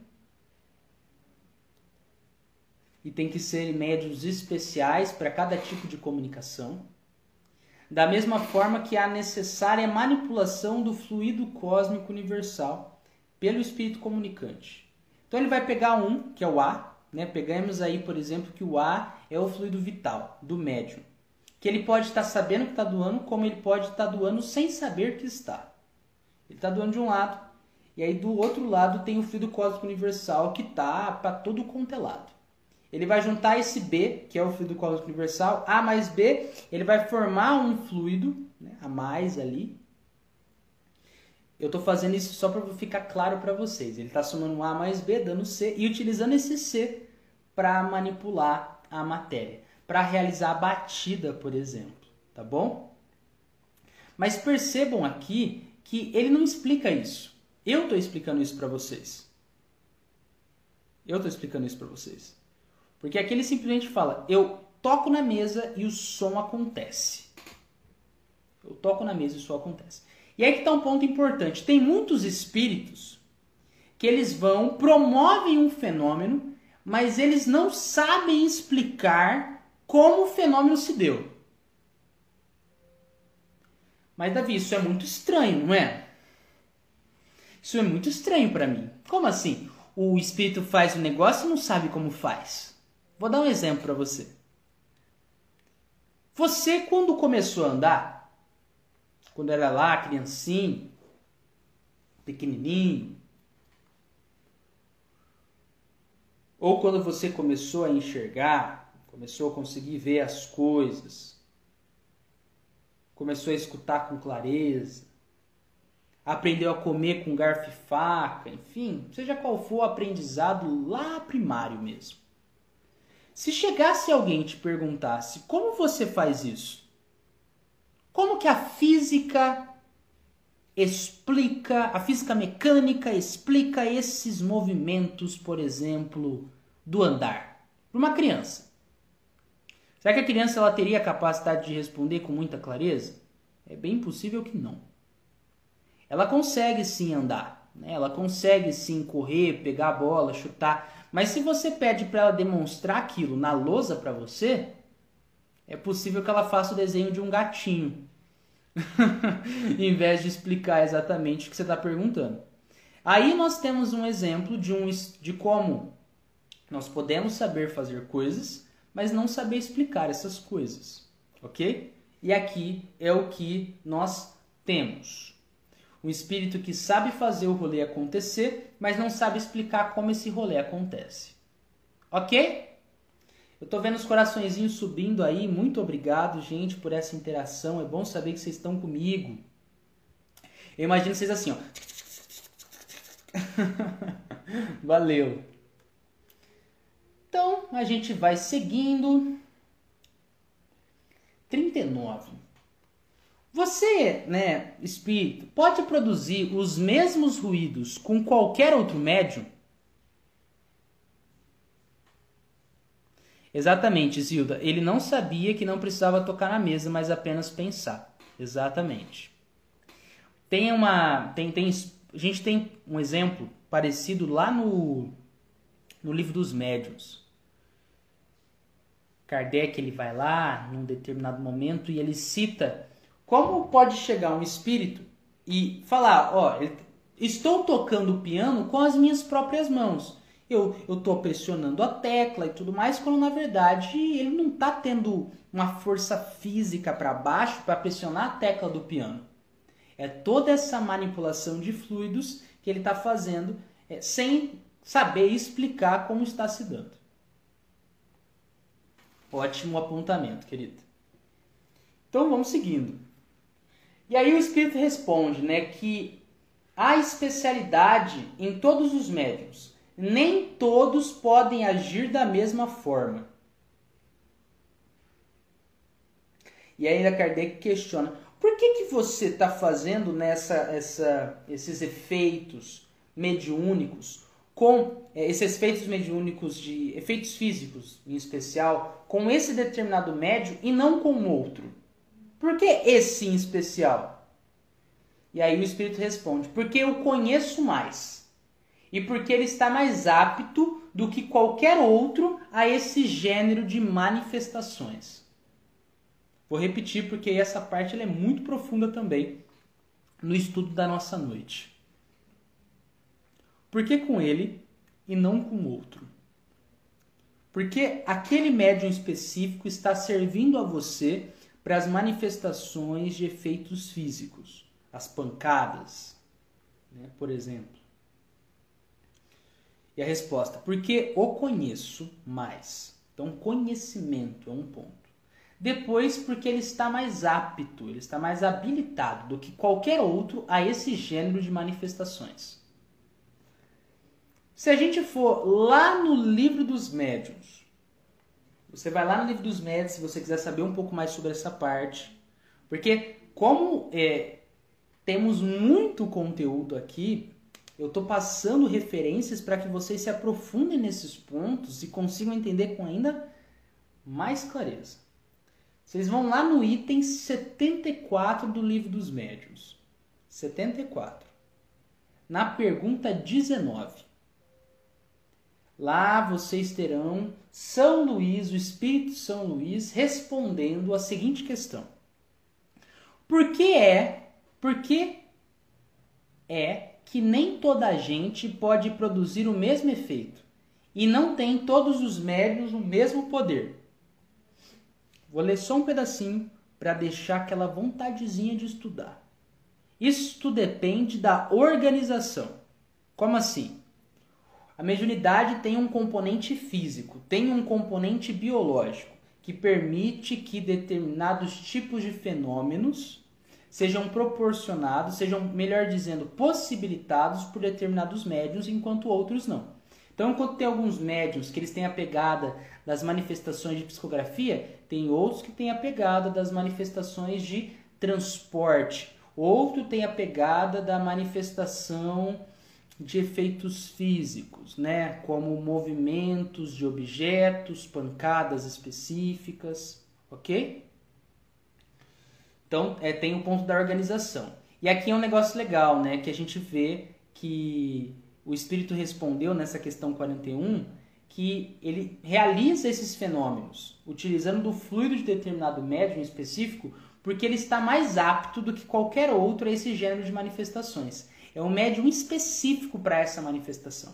e tem que ser médiums especiais para cada tipo de comunicação da mesma forma que a necessária manipulação do fluido cósmico universal pelo espírito comunicante. Então ele vai pegar um, que é o A, né? Pegamos aí, por exemplo, que o A é o fluido vital do médium, que ele pode estar sabendo que está doando, como ele pode estar doando sem saber que está. Ele está doando de um lado, e aí do outro lado tem o fluido cósmico universal que está para todo quanto é lado ele vai juntar esse B, que é o fluido cósmico universal, A mais B, ele vai formar um fluido, né, a mais ali. Eu estou fazendo isso só para ficar claro para vocês. Ele está somando A mais B, dando C, e utilizando esse C para manipular a matéria, para realizar a batida, por exemplo, tá bom? Mas percebam aqui que ele não explica isso. Eu estou explicando isso para vocês. Eu estou explicando isso para vocês. Porque aqui ele simplesmente fala: eu toco na mesa e o som acontece. Eu toco na mesa e o som acontece. E aí que está um ponto importante: tem muitos espíritos que eles vão, promovem um fenômeno, mas eles não sabem explicar como o fenômeno se deu. Mas, Davi, isso é muito estranho, não é? Isso é muito estranho para mim. Como assim? O espírito faz o um negócio e não sabe como faz. Vou dar um exemplo para você. Você, quando começou a andar, quando era lá, criancinho, pequenininho, ou quando você começou a enxergar, começou a conseguir ver as coisas, começou a escutar com clareza, aprendeu a comer com garfo e faca, enfim, seja qual for o aprendizado lá primário mesmo. Se chegasse alguém e te perguntasse como você faz isso, como que a física explica, a física mecânica explica esses movimentos, por exemplo, do andar, para uma criança. Será que a criança ela teria a capacidade de responder com muita clareza? É bem possível que não. Ela consegue sim andar, né? ela consegue sim correr, pegar a bola, chutar, mas se você pede para ela demonstrar aquilo na lousa para você, é possível que ela faça o desenho de um gatinho, em vez de explicar exatamente o que você está perguntando. Aí nós temos um exemplo de, um, de como nós podemos saber fazer coisas, mas não saber explicar essas coisas, ok? E aqui é o que nós temos. Um espírito que sabe fazer o rolê acontecer, mas não sabe explicar como esse rolê acontece. Ok? Eu tô vendo os coraçõezinhos subindo aí. Muito obrigado, gente, por essa interação. É bom saber que vocês estão comigo. Eu imagino vocês assim, ó. Valeu. Então, a gente vai seguindo. 39. Você, né, espírito, pode produzir os mesmos ruídos com qualquer outro médium? Exatamente, Zilda. Ele não sabia que não precisava tocar na mesa, mas apenas pensar. Exatamente. Tem uma, tem, tem, a gente tem um exemplo parecido lá no no livro dos médiuns. Kardec ele vai lá num determinado momento e ele cita como pode chegar um espírito e falar, ó, estou tocando o piano com as minhas próprias mãos. Eu estou pressionando a tecla e tudo mais, quando na verdade ele não está tendo uma força física para baixo para pressionar a tecla do piano. É toda essa manipulação de fluidos que ele está fazendo é, sem saber explicar como está se dando. Ótimo apontamento, querido. Então vamos seguindo. E aí o espírito responde, né, que há especialidade em todos os médiums. Nem todos podem agir da mesma forma. E ainda Kardec questiona: por que, que você está fazendo nessa, essa, esses efeitos mediúnicos com é, esses efeitos mediúnicos de efeitos físicos em especial com esse determinado médio e não com outro? Por que esse em especial? E aí o espírito responde: porque eu conheço mais e porque ele está mais apto do que qualquer outro a esse gênero de manifestações. Vou repetir porque essa parte é muito profunda também no estudo da nossa noite. Por que com ele e não com outro? Porque aquele médium específico está servindo a você para as manifestações de efeitos físicos, as pancadas, né, por exemplo. E a resposta: porque o conheço mais. Então, conhecimento é um ponto. Depois, porque ele está mais apto, ele está mais habilitado do que qualquer outro a esse gênero de manifestações. Se a gente for lá no livro dos médiuns, você vai lá no livro dos médiuns se você quiser saber um pouco mais sobre essa parte, porque como é, temos muito conteúdo aqui, eu estou passando referências para que vocês se aprofundem nesses pontos e consigam entender com ainda mais clareza. Vocês vão lá no item 74 do livro dos médiuns. 74. Na pergunta 19. Lá vocês terão São Luís, o Espírito São Luís, respondendo a seguinte questão: Por que é, por que é que nem toda a gente pode produzir o mesmo efeito e não tem todos os médiuns o mesmo poder? Vou ler só um pedacinho para deixar aquela vontadezinha de estudar. Isto depende da organização. Como assim? A mediunidade tem um componente físico, tem um componente biológico, que permite que determinados tipos de fenômenos sejam proporcionados, sejam, melhor dizendo, possibilitados por determinados médiums, enquanto outros não. Então, enquanto tem alguns médiums que eles têm a pegada das manifestações de psicografia, tem outros que têm a pegada das manifestações de transporte. Outro tem a pegada da manifestação de efeitos físicos, né? como movimentos de objetos, pancadas específicas, ok? Então, é, tem o ponto da organização. E aqui é um negócio legal, né? Que a gente vê que o Espírito respondeu nessa questão 41 que ele realiza esses fenômenos utilizando do fluido de determinado médium específico porque ele está mais apto do que qualquer outro a esse gênero de manifestações. É um médium específico para essa manifestação.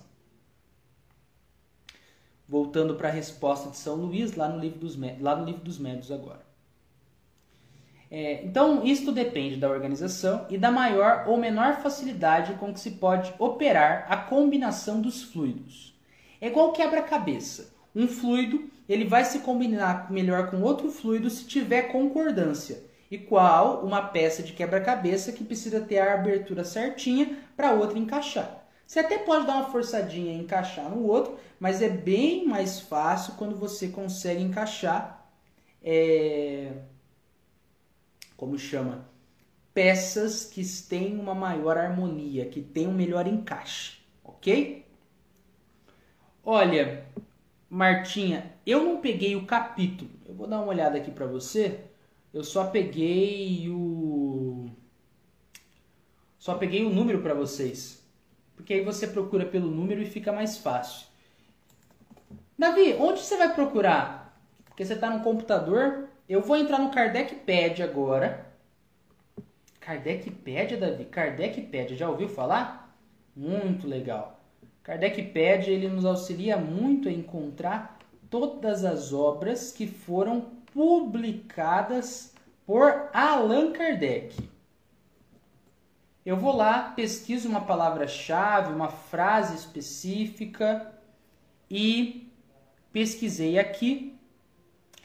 Voltando para a resposta de São Luís, lá no livro dos, lá no livro dos médios agora. É, então, isto depende da organização e da maior ou menor facilidade com que se pode operar a combinação dos fluidos. É igual quebra-cabeça. Um fluido ele vai se combinar melhor com outro fluido se tiver concordância, igual uma peça de quebra-cabeça que precisa ter a abertura certinha para outra encaixar. Você até pode dar uma forçadinha e encaixar no outro, mas é bem mais fácil quando você consegue encaixar é, como chama, peças que têm uma maior harmonia, que têm um melhor encaixe, ok? Olha, Martinha, eu não peguei o capítulo. Eu vou dar uma olhada aqui para você. Eu só peguei o só peguei o número para vocês. Porque aí você procura pelo número e fica mais fácil. Davi, onde você vai procurar? Porque você está no computador, eu vou entrar no Kardecpad agora. Kardecpad, Davi? Kardecpad, já ouviu falar? Muito legal. Kardecpad, ele nos auxilia muito a encontrar todas as obras que foram publicadas por Allan Kardec. Eu vou lá, pesquiso uma palavra-chave, uma frase específica e pesquisei aqui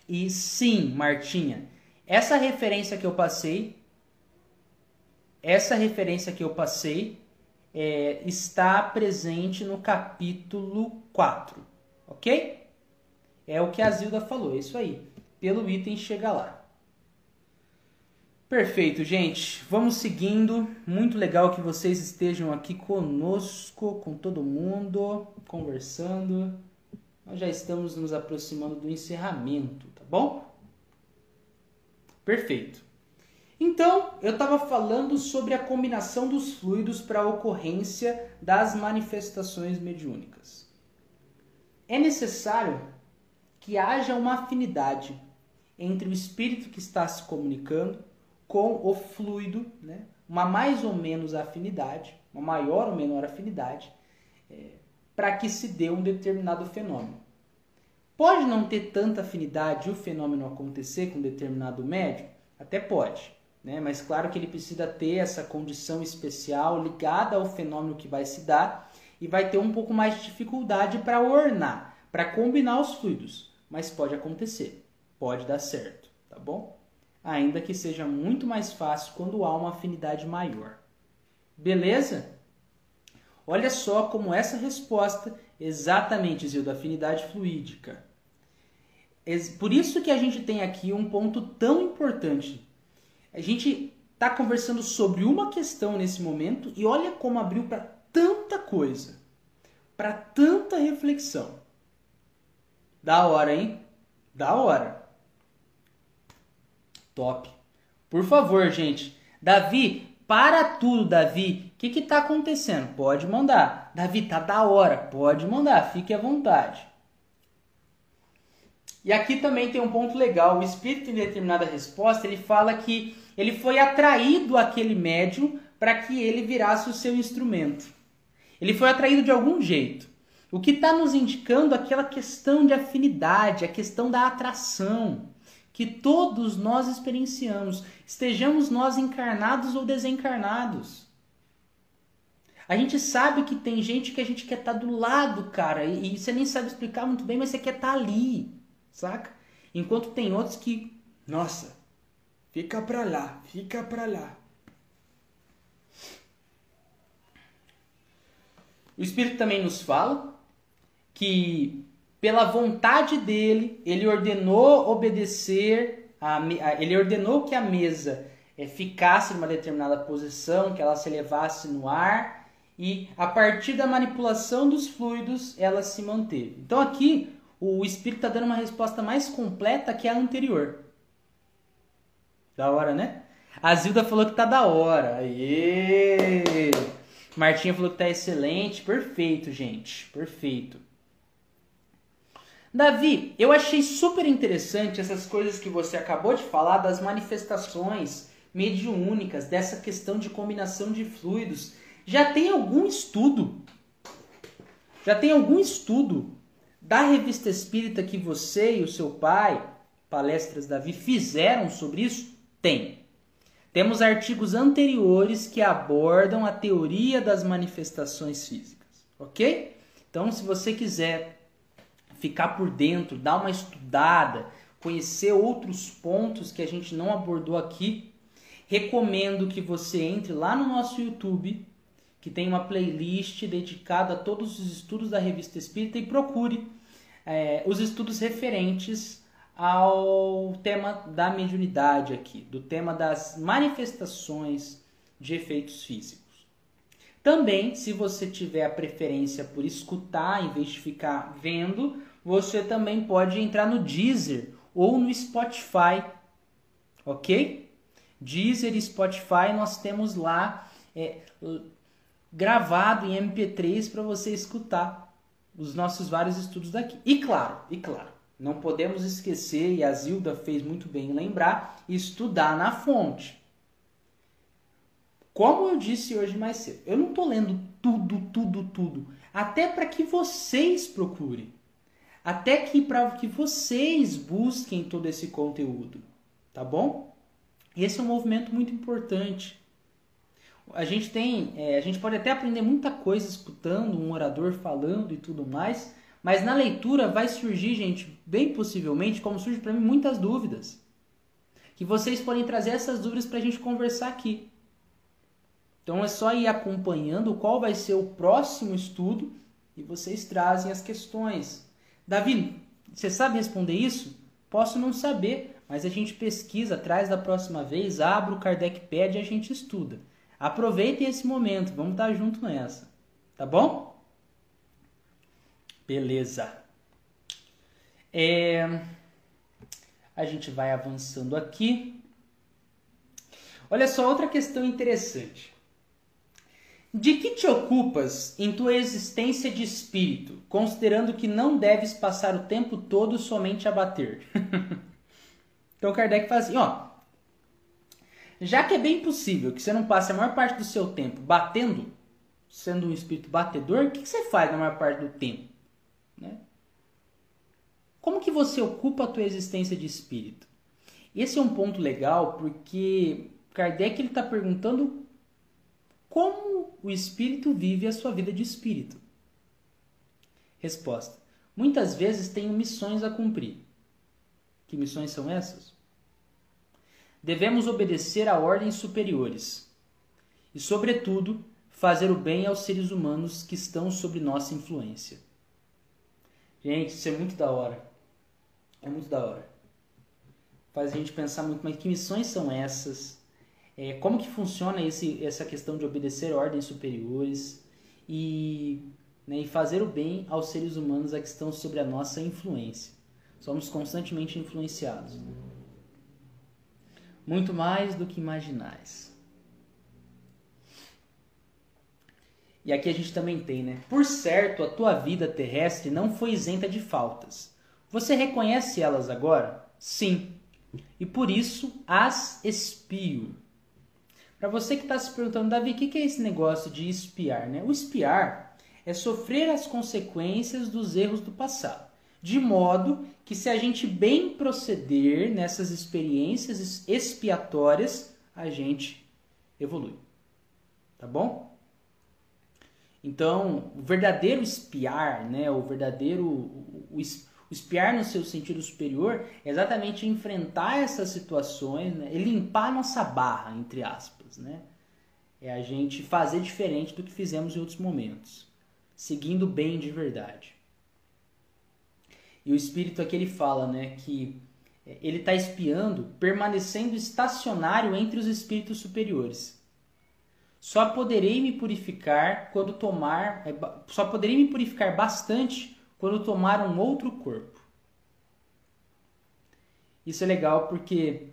E sim, Martinha, essa referência que eu passei, essa referência que eu passei é, está presente no capítulo 4, ok? É o que a Zilda falou, é isso aí. Pelo item chega lá. Perfeito, gente. Vamos seguindo. Muito legal que vocês estejam aqui conosco, com todo mundo, conversando. Nós já estamos nos aproximando do encerramento, bom? Perfeito. Então, eu estava falando sobre a combinação dos fluidos para a ocorrência das manifestações mediúnicas. É necessário que haja uma afinidade entre o espírito que está se comunicando com o fluido, né? uma mais ou menos afinidade, uma maior ou menor afinidade, é, para que se dê um determinado fenômeno. Pode não ter tanta afinidade o fenômeno acontecer com um determinado médium? Até pode, né? mas claro que ele precisa ter essa condição especial ligada ao fenômeno que vai se dar e vai ter um pouco mais de dificuldade para ornar, para combinar os fluidos, mas pode acontecer, pode dar certo, tá bom? ainda que seja muito mais fácil quando há uma afinidade maior. Beleza? Olha só como essa resposta exatamente, Zil, da afinidade fluídica. Por isso que a gente tem aqui um ponto tão importante. A gente está conversando sobre uma questão nesse momento e olha como abriu para tanta coisa, para tanta reflexão. Da hora, hein? Da hora. Top. Por favor, gente. Davi, para tudo, Davi. O que que tá acontecendo? Pode mandar. Davi, tá da hora. Pode mandar. Fique à vontade. E aqui também tem um ponto legal. O espírito em determinada resposta, ele fala que ele foi atraído àquele médium para que ele virasse o seu instrumento. Ele foi atraído de algum jeito. O que está nos indicando aquela questão de afinidade, a questão da atração que todos nós experienciamos, estejamos nós encarnados ou desencarnados. A gente sabe que tem gente que a gente quer estar tá do lado, cara, e, e você nem sabe explicar muito bem, mas você quer estar tá ali, saca? Enquanto tem outros que, nossa, fica pra lá, fica pra lá. O Espírito também nos fala que pela vontade dele, ele ordenou obedecer, a, ele ordenou que a mesa é, ficasse numa determinada posição, que ela se elevasse no ar, e a partir da manipulação dos fluidos ela se manteve. Então aqui o espírito está dando uma resposta mais completa que a anterior. Da hora, né? A Zilda falou que tá da hora. Aê! Martinha falou que tá excelente. Perfeito, gente. Perfeito. Davi, eu achei super interessante essas coisas que você acabou de falar das manifestações mediúnicas, dessa questão de combinação de fluidos. Já tem algum estudo? Já tem algum estudo da revista espírita que você e o seu pai, Palestras Davi, fizeram sobre isso? Tem. Temos artigos anteriores que abordam a teoria das manifestações físicas, ok? Então, se você quiser ficar por dentro, dar uma estudada, conhecer outros pontos que a gente não abordou aqui, recomendo que você entre lá no nosso YouTube, que tem uma playlist dedicada a todos os estudos da Revista Espírita e procure é, os estudos referentes ao tema da mediunidade aqui, do tema das manifestações de efeitos físicos. Também, se você tiver a preferência por escutar em vez de ficar vendo, você também pode entrar no Deezer ou no Spotify, ok? Deezer e Spotify nós temos lá é, gravado em MP3 para você escutar os nossos vários estudos daqui. E claro, e claro, não podemos esquecer, e a Zilda fez muito bem em lembrar, estudar na fonte. Como eu disse hoje mais cedo, eu não estou lendo tudo, tudo, tudo. Até para que vocês procurem até que para que vocês busquem todo esse conteúdo, tá bom? Esse é um movimento muito importante. A gente tem, é, a gente pode até aprender muita coisa escutando um orador falando e tudo mais, Mas na leitura vai surgir, gente, bem possivelmente, como surge para mim, muitas dúvidas. Que vocês podem trazer essas dúvidas para a gente conversar aqui. Então é só ir acompanhando qual vai ser o próximo estudo e vocês trazem as questões. Davi, você sabe responder isso? Posso não saber, mas a gente pesquisa, traz da próxima vez, abre o Kardecpad e a gente estuda. Aproveitem esse momento, vamos estar junto nessa. Tá bom? Beleza. É... A gente vai avançando aqui. Olha só, outra questão interessante. De que te ocupas em tua existência de espírito, considerando que não deves passar o tempo todo somente a bater? então Kardec fala assim, ó. Já que é bem possível que você não passe a maior parte do seu tempo batendo, sendo um espírito batedor, o que você faz na maior parte do tempo? Né? Como que você ocupa a tua existência de espírito? Esse é um ponto legal porque Kardec está perguntando como o espírito vive a sua vida de espírito? Resposta: Muitas vezes tenho missões a cumprir. Que missões são essas? Devemos obedecer a ordens superiores e, sobretudo, fazer o bem aos seres humanos que estão sob nossa influência. Gente, isso é muito da hora. É muito da hora. Faz a gente pensar muito, mas que missões são essas? É, como que funciona esse, essa questão de obedecer ordens superiores e, né, e fazer o bem aos seres humanos que estão sob a nossa influência. Somos constantemente influenciados. Muito mais do que imaginais. E aqui a gente também tem, né? Por certo, a tua vida terrestre não foi isenta de faltas. Você reconhece elas agora? Sim. E por isso as espio. Para você que está se perguntando, Davi, o que é esse negócio de espiar? Né? O espiar é sofrer as consequências dos erros do passado. De modo que, se a gente bem proceder nessas experiências expiatórias, a gente evolui. Tá bom? Então, o verdadeiro espiar, né, o verdadeiro o, espiar no seu sentido superior é exatamente enfrentar essas situações né, limpar nossa barra, entre aspas. Né? É a gente fazer diferente do que fizemos em outros momentos, seguindo bem de verdade. E o espírito aqui ele fala né, que é, ele está espiando, permanecendo estacionário entre os espíritos superiores. Só poderei me purificar quando tomar, é, só poderei me purificar bastante quando tomar um outro corpo. Isso é legal porque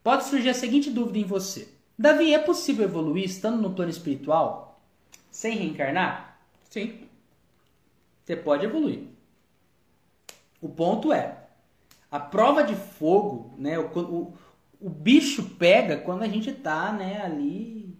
pode surgir a seguinte dúvida em você: Davi, é possível evoluir estando no plano espiritual sem reencarnar? Sim. Você pode evoluir. O ponto é, a prova de fogo, né, o, o, o bicho pega quando a gente está né, ali.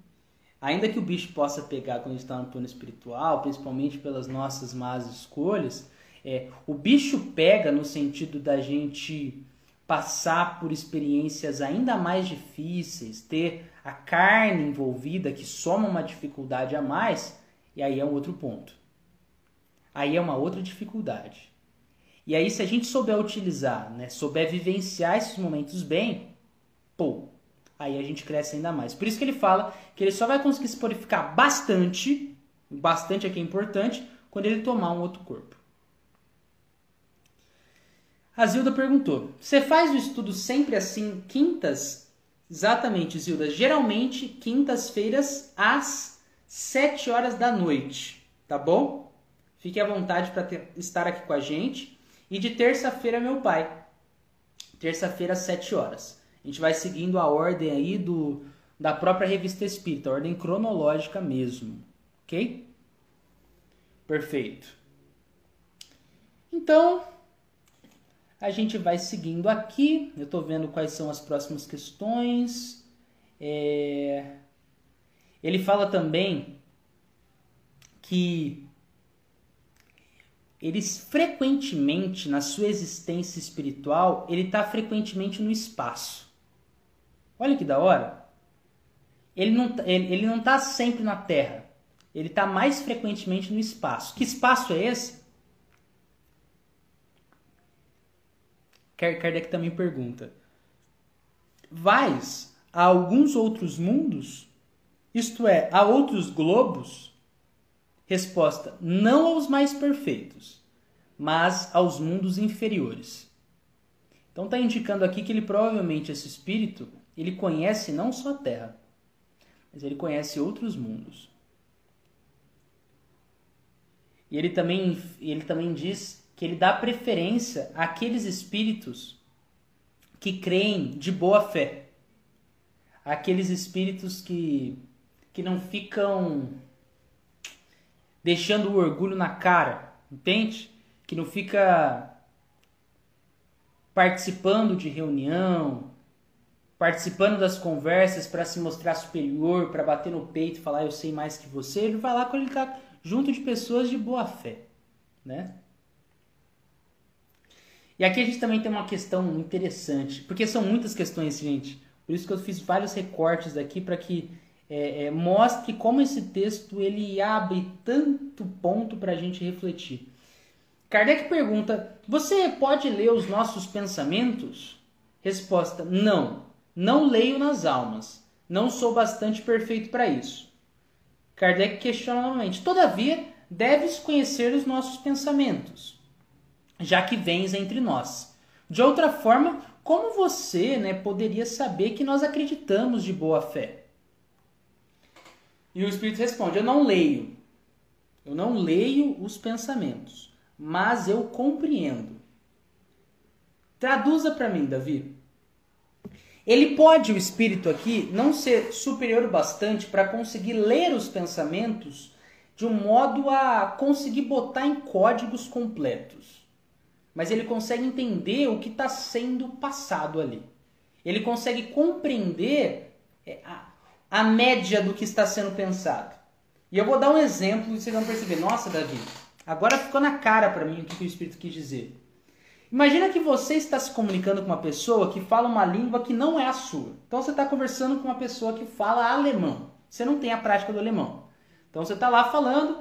Ainda que o bicho possa pegar quando a gente está no plano espiritual, principalmente pelas nossas más escolhas, é, o bicho pega no sentido da gente passar por experiências ainda mais difíceis, ter a carne envolvida que soma uma dificuldade a mais, e aí é um outro ponto. Aí é uma outra dificuldade. E aí, se a gente souber utilizar, né, souber vivenciar esses momentos bem, pô, aí a gente cresce ainda mais. Por isso que ele fala que ele só vai conseguir se purificar bastante, bastante aqui é importante, quando ele tomar um outro corpo. A Zilda perguntou: Você faz o estudo sempre assim, quintas? Exatamente, Zilda. Geralmente, quintas-feiras, às 7 horas da noite. Tá bom? Fique à vontade para estar aqui com a gente. E de terça-feira, meu pai. Terça-feira, às 7 horas. A gente vai seguindo a ordem aí do, da própria revista Espírita, a ordem cronológica mesmo. Ok? Perfeito. Então, a gente vai seguindo aqui. Eu estou vendo quais são as próximas questões. É... Ele fala também que eles frequentemente, na sua existência espiritual, ele está frequentemente no espaço. Olha que da hora. Ele não, ele, ele não está sempre na Terra. Ele está mais frequentemente no espaço. Que espaço é esse? Kardec também pergunta: Vais a alguns outros mundos? Isto é, a outros globos? Resposta: Não aos mais perfeitos, mas aos mundos inferiores. Então está indicando aqui que ele provavelmente esse espírito ele conhece não só a Terra, mas ele conhece outros mundos. E ele também, ele também diz que ele dá preferência àqueles espíritos que creem de boa fé. Aqueles espíritos que, que não ficam deixando o orgulho na cara, entende? Que não fica participando de reunião, participando das conversas para se mostrar superior, para bater no peito e falar eu sei mais que você. Ele vai lá quando ele está junto de pessoas de boa fé, né? E aqui a gente também tem uma questão interessante, porque são muitas questões, gente. Por isso que eu fiz vários recortes aqui para que é, é, mostre como esse texto ele abre tanto ponto para a gente refletir. Kardec pergunta: Você pode ler os nossos pensamentos? Resposta: Não, não leio nas almas. Não sou bastante perfeito para isso. Kardec questiona novamente: Todavia, deves conhecer os nossos pensamentos, já que vens entre nós. De outra forma, como você né, poderia saber que nós acreditamos de boa fé? E o Espírito responde: Eu não leio. Eu não leio os pensamentos, mas eu compreendo. Traduza para mim, Davi. Ele pode, o espírito aqui, não ser superior bastante para conseguir ler os pensamentos de um modo a conseguir botar em códigos completos. Mas ele consegue entender o que está sendo passado ali. Ele consegue compreender é, a, a média do que está sendo pensado. E eu vou dar um exemplo e vocês vão perceber: nossa, Davi, agora ficou na cara para mim o que o Espírito quis dizer. Imagina que você está se comunicando com uma pessoa que fala uma língua que não é a sua. Então você está conversando com uma pessoa que fala alemão. Você não tem a prática do alemão. Então você está lá falando,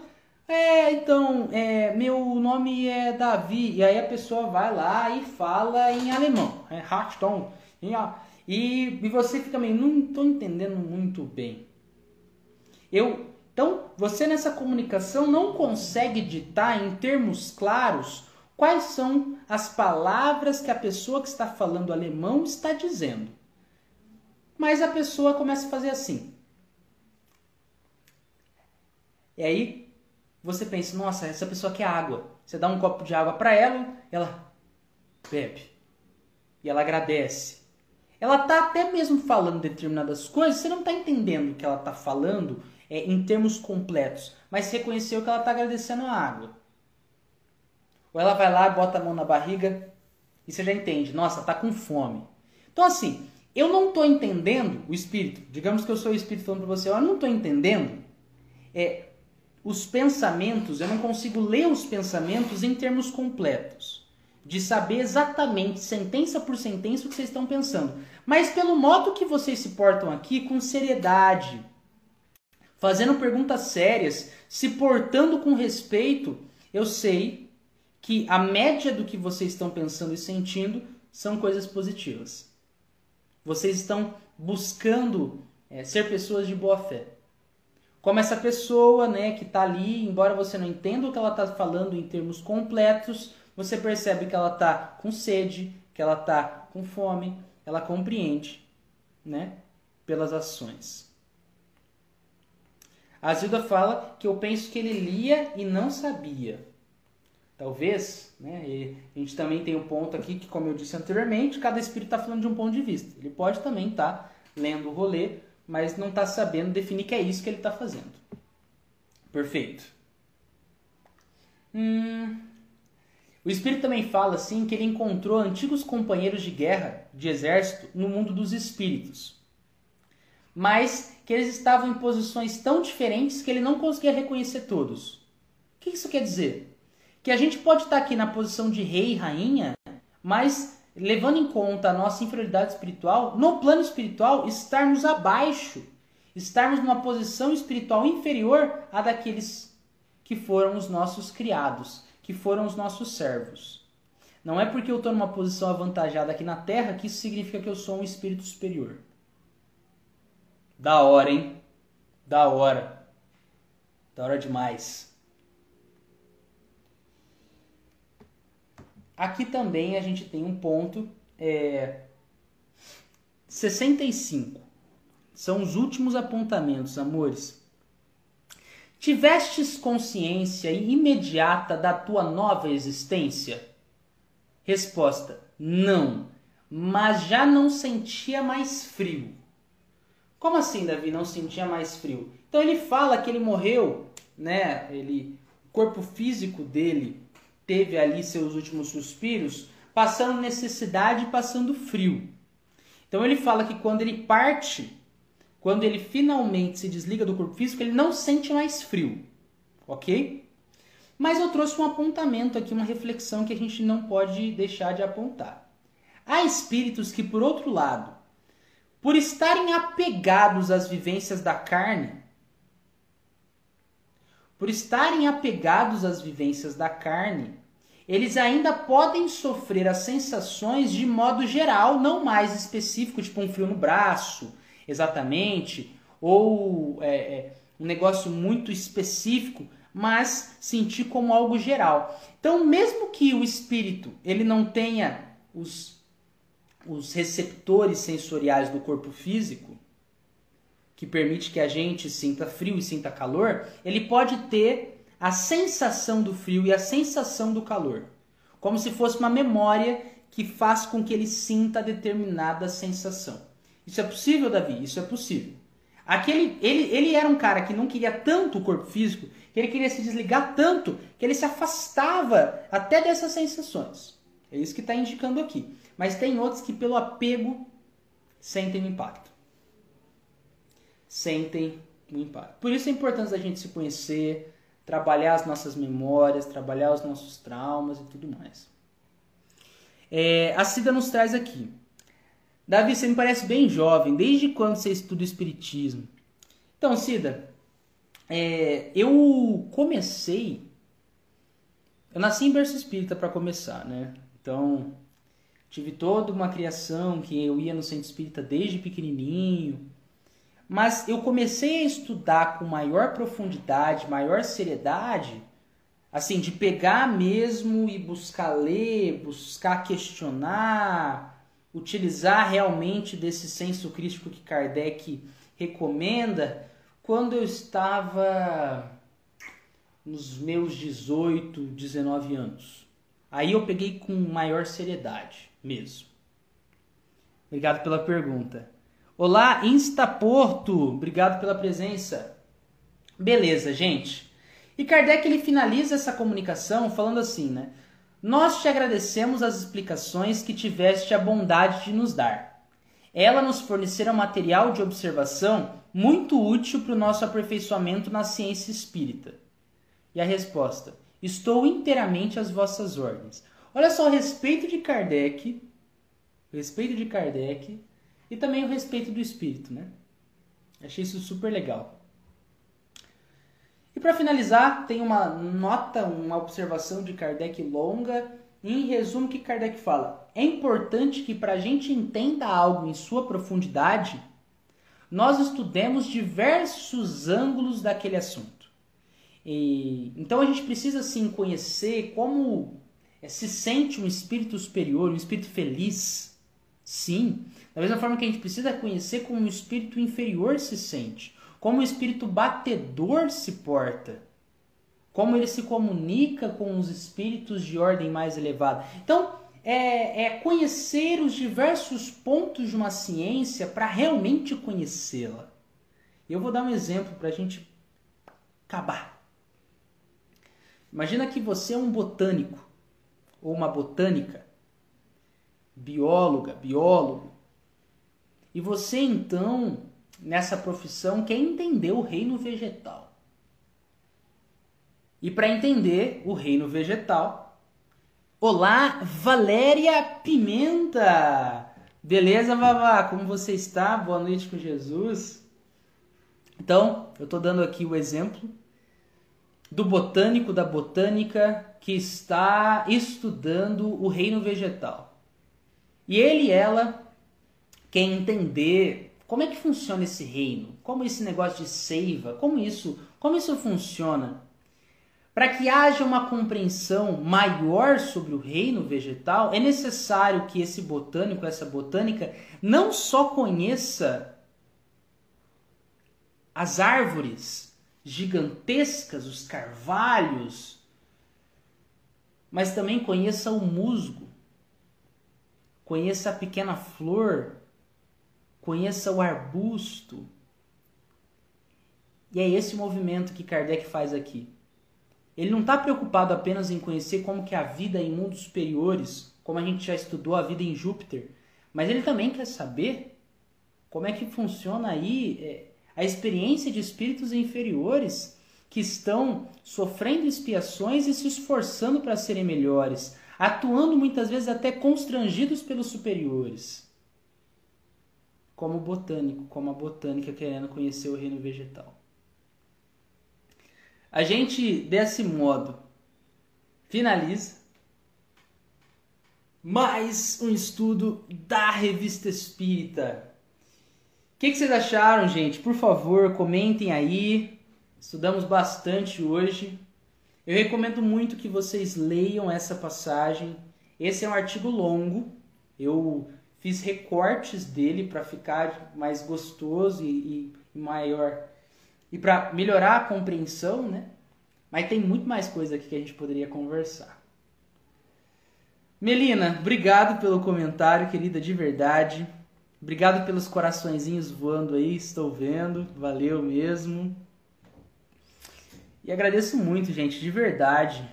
é, então, é, meu nome é Davi. E aí a pessoa vai lá e fala em alemão. É Harton. E, e você fica meio, não estou entendendo muito bem. Eu, então, você nessa comunicação não consegue ditar em termos claros quais são as palavras que a pessoa que está falando alemão está dizendo. Mas a pessoa começa a fazer assim. E aí você pensa, nossa, essa pessoa quer água. Você dá um copo de água para ela, ela bebe. E ela agradece. Ela está até mesmo falando determinadas coisas, você não está entendendo o que ela está falando é, em termos completos, mas reconheceu que ela está agradecendo a água. Ou ela vai lá, bota a mão na barriga e você já entende, nossa, tá com fome. Então assim, eu não estou entendendo o espírito. Digamos que eu sou o espírito falando para você, eu não estou entendendo é, os pensamentos, eu não consigo ler os pensamentos em termos completos. De saber exatamente, sentença por sentença, o que vocês estão pensando. Mas pelo modo que vocês se portam aqui, com seriedade, fazendo perguntas sérias, se portando com respeito, eu sei que a média do que vocês estão pensando e sentindo são coisas positivas. Vocês estão buscando é, ser pessoas de boa fé. Como essa pessoa né, que está ali, embora você não entenda o que ela está falando em termos completos, você percebe que ela está com sede, que ela está com fome, ela compreende né, pelas ações. A Zilda fala que eu penso que ele lia e não sabia. Talvez, né? E a gente também tem um ponto aqui que, como eu disse anteriormente, cada espírito está falando de um ponto de vista. Ele pode também estar tá lendo o rolê, mas não está sabendo definir que é isso que ele está fazendo. Perfeito. Hum, o espírito também fala assim que ele encontrou antigos companheiros de guerra, de exército, no mundo dos espíritos. Mas que eles estavam em posições tão diferentes que ele não conseguia reconhecer todos. O que isso quer dizer? que a gente pode estar aqui na posição de rei e rainha, mas levando em conta a nossa inferioridade espiritual, no plano espiritual estarmos abaixo, estarmos numa posição espiritual inferior à daqueles que foram os nossos criados, que foram os nossos servos. Não é porque eu estou numa posição avantajada aqui na Terra que isso significa que eu sou um espírito superior. Da hora, hein? Da hora. Da hora demais. Aqui também a gente tem um ponto. É, 65. São os últimos apontamentos, amores. Tivestes consciência imediata da tua nova existência? Resposta: Não, mas já não sentia mais frio. Como assim, Davi, não sentia mais frio? Então ele fala que ele morreu, né? Ele, o corpo físico dele teve ali seus últimos suspiros, passando necessidade e passando frio. Então ele fala que quando ele parte, quando ele finalmente se desliga do corpo físico, ele não sente mais frio, ok? Mas eu trouxe um apontamento aqui, uma reflexão que a gente não pode deixar de apontar. Há espíritos que, por outro lado, por estarem apegados às vivências da carne, por estarem apegados às vivências da carne, eles ainda podem sofrer as sensações de modo geral, não mais específico, tipo um frio no braço, exatamente, ou é, é, um negócio muito específico, mas sentir como algo geral. Então, mesmo que o espírito ele não tenha os, os receptores sensoriais do corpo físico, que permite que a gente sinta frio e sinta calor, ele pode ter a sensação do frio e a sensação do calor, como se fosse uma memória que faz com que ele sinta determinada sensação. Isso é possível, Davi? Isso é possível. Aquele, ele, ele era um cara que não queria tanto o corpo físico, que ele queria se desligar tanto, que ele se afastava até dessas sensações. É isso que está indicando aqui. Mas tem outros que, pelo apego, sentem o impacto. Sentem o impacto. Por isso é importante a gente se conhecer, trabalhar as nossas memórias, trabalhar os nossos traumas e tudo mais. É, a Cida nos traz aqui. Davi, você me parece bem jovem. Desde quando você estuda Espiritismo? Então, Cida, é, eu comecei. Eu nasci em berço espírita para começar, né? Então, tive toda uma criação que eu ia no centro espírita desde pequenininho. Mas eu comecei a estudar com maior profundidade, maior seriedade, assim, de pegar mesmo e buscar ler, buscar questionar, utilizar realmente desse senso crítico que Kardec recomenda quando eu estava nos meus 18, 19 anos. Aí eu peguei com maior seriedade mesmo. Obrigado pela pergunta. Olá, Instaporto, obrigado pela presença. Beleza, gente. E Kardec ele finaliza essa comunicação falando assim, né? Nós te agradecemos as explicações que tiveste a bondade de nos dar. Ela nos fornecerá material de observação muito útil para o nosso aperfeiçoamento na ciência espírita. E a resposta: Estou inteiramente às vossas ordens. Olha só o respeito de Kardec, o respeito de Kardec e também o respeito do espírito, né? Achei isso super legal. E para finalizar, tem uma nota, uma observação de Kardec longa. Em resumo, que Kardec fala: é importante que para a gente entenda algo em sua profundidade, nós estudemos diversos ângulos daquele assunto. E, então a gente precisa sim conhecer como é, se sente um espírito superior, um espírito feliz. Sim, da mesma forma que a gente precisa conhecer como um espírito inferior se sente como o espírito batedor se porta, como ele se comunica com os espíritos de ordem mais elevada. Então, é, é conhecer os diversos pontos de uma ciência para realmente conhecê-la. Eu vou dar um exemplo para a gente acabar. Imagina que você é um botânico ou uma botânica, bióloga, biólogo, e você então nessa profissão quer entender o reino vegetal. E para entender o reino vegetal, olá, Valéria Pimenta! Beleza, Vavá? Como você está? Boa noite com Jesus. Então, eu estou dando aqui o exemplo do botânico da botânica que está estudando o reino vegetal. E ele e ela quer entender como é que funciona esse reino, como esse negócio de seiva, como isso, como isso funciona. Para que haja uma compreensão maior sobre o reino vegetal, é necessário que esse botânico, essa botânica, não só conheça as árvores gigantescas, os carvalhos, mas também conheça o musgo, conheça a pequena flor, conheça o arbusto. E é esse movimento que Kardec faz aqui. Ele não está preocupado apenas em conhecer como que é a vida em mundos superiores, como a gente já estudou a vida em Júpiter, mas ele também quer saber como é que funciona aí é, a experiência de espíritos inferiores que estão sofrendo expiações e se esforçando para serem melhores, atuando muitas vezes até constrangidos pelos superiores. Como botânico, como a botânica querendo conhecer o reino vegetal. A gente, desse modo, finaliza mais um estudo da Revista Espírita. O que, que vocês acharam, gente? Por favor, comentem aí. Estudamos bastante hoje. Eu recomendo muito que vocês leiam essa passagem. Esse é um artigo longo. Eu fiz recortes dele para ficar mais gostoso e, e maior e para melhorar a compreensão, né? Mas tem muito mais coisa aqui que a gente poderia conversar. Melina, obrigado pelo comentário, querida, de verdade. Obrigado pelos coraçõezinhos voando aí, estou vendo. Valeu mesmo. E agradeço muito, gente, de verdade.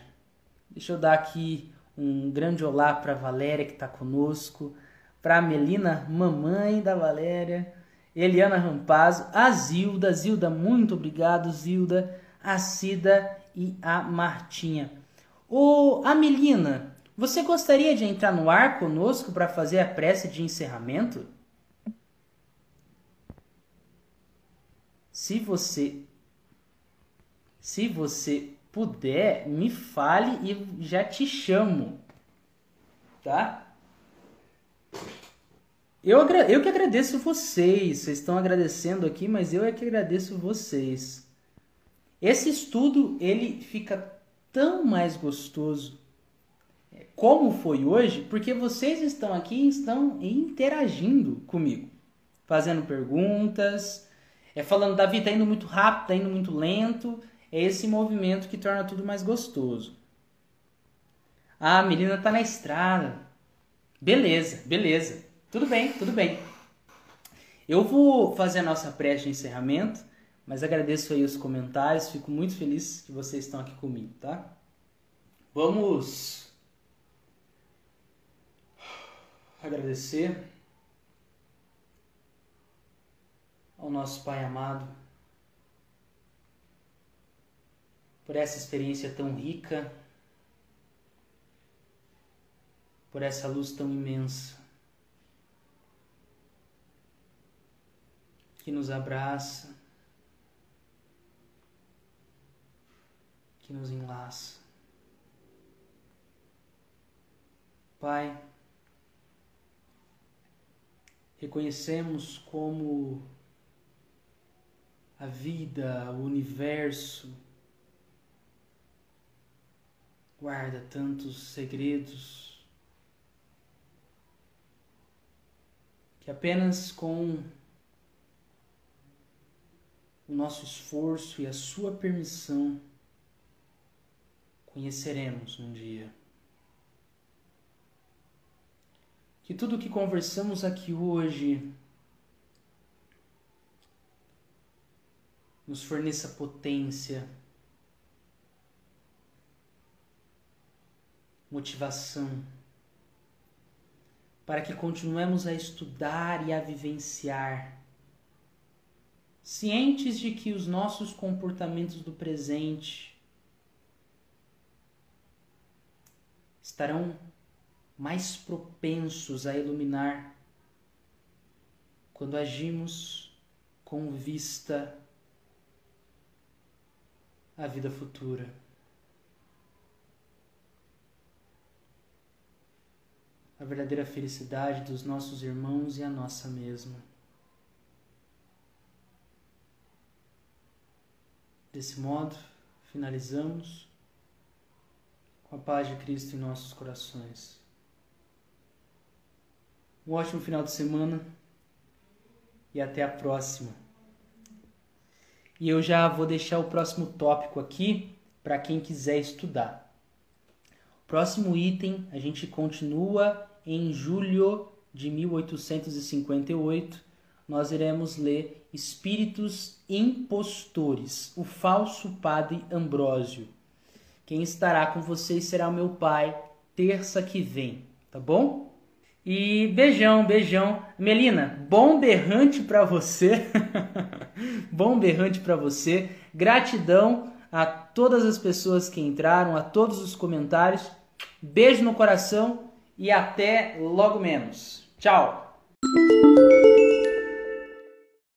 Deixa eu dar aqui um grande olá para Valéria que está conosco, para Melina, mamãe da Valéria, Eliana Rampazzo, a Zilda, Zilda, muito obrigado, Zilda, a Cida e a Martinha. Ô, a Melina, você gostaria de entrar no ar conosco para fazer a prece de encerramento? Se você se você puder, me fale e já te chamo. Tá? Eu, eu que agradeço vocês. Vocês estão agradecendo aqui, mas eu é que agradeço vocês. Esse estudo ele fica tão mais gostoso é, como foi hoje, porque vocês estão aqui e estão interagindo comigo, fazendo perguntas, é falando da vida tá indo muito rápido, tá indo muito lento, é esse movimento que torna tudo mais gostoso. Ah, a menina tá na estrada. Beleza, beleza. Tudo bem, tudo bem. Eu vou fazer a nossa prece de encerramento, mas agradeço aí os comentários, fico muito feliz que vocês estão aqui comigo, tá? Vamos agradecer ao nosso Pai amado por essa experiência tão rica, por essa luz tão imensa que nos abraça, que nos enlaça. Pai, reconhecemos como a vida, o universo, guarda tantos segredos que apenas com o nosso esforço e a sua permissão conheceremos um dia. Que tudo o que conversamos aqui hoje nos forneça potência motivação, para que continuemos a estudar e a vivenciar, cientes de que os nossos comportamentos do presente estarão mais propensos a iluminar quando agimos com vista a vida futura. A verdadeira felicidade dos nossos irmãos e a nossa mesma. Desse modo, finalizamos com a paz de Cristo em nossos corações. Um ótimo final de semana e até a próxima. E eu já vou deixar o próximo tópico aqui para quem quiser estudar. Próximo item, a gente continua em julho de 1858. Nós iremos ler Espíritos Impostores, o falso padre Ambrósio. Quem estará com vocês será meu pai, terça que vem, tá bom? E beijão, beijão. Melina, bom berrante para você. bom berrante para você. Gratidão a todas as pessoas que entraram, a todos os comentários. Beijo no coração e até logo menos. Tchau.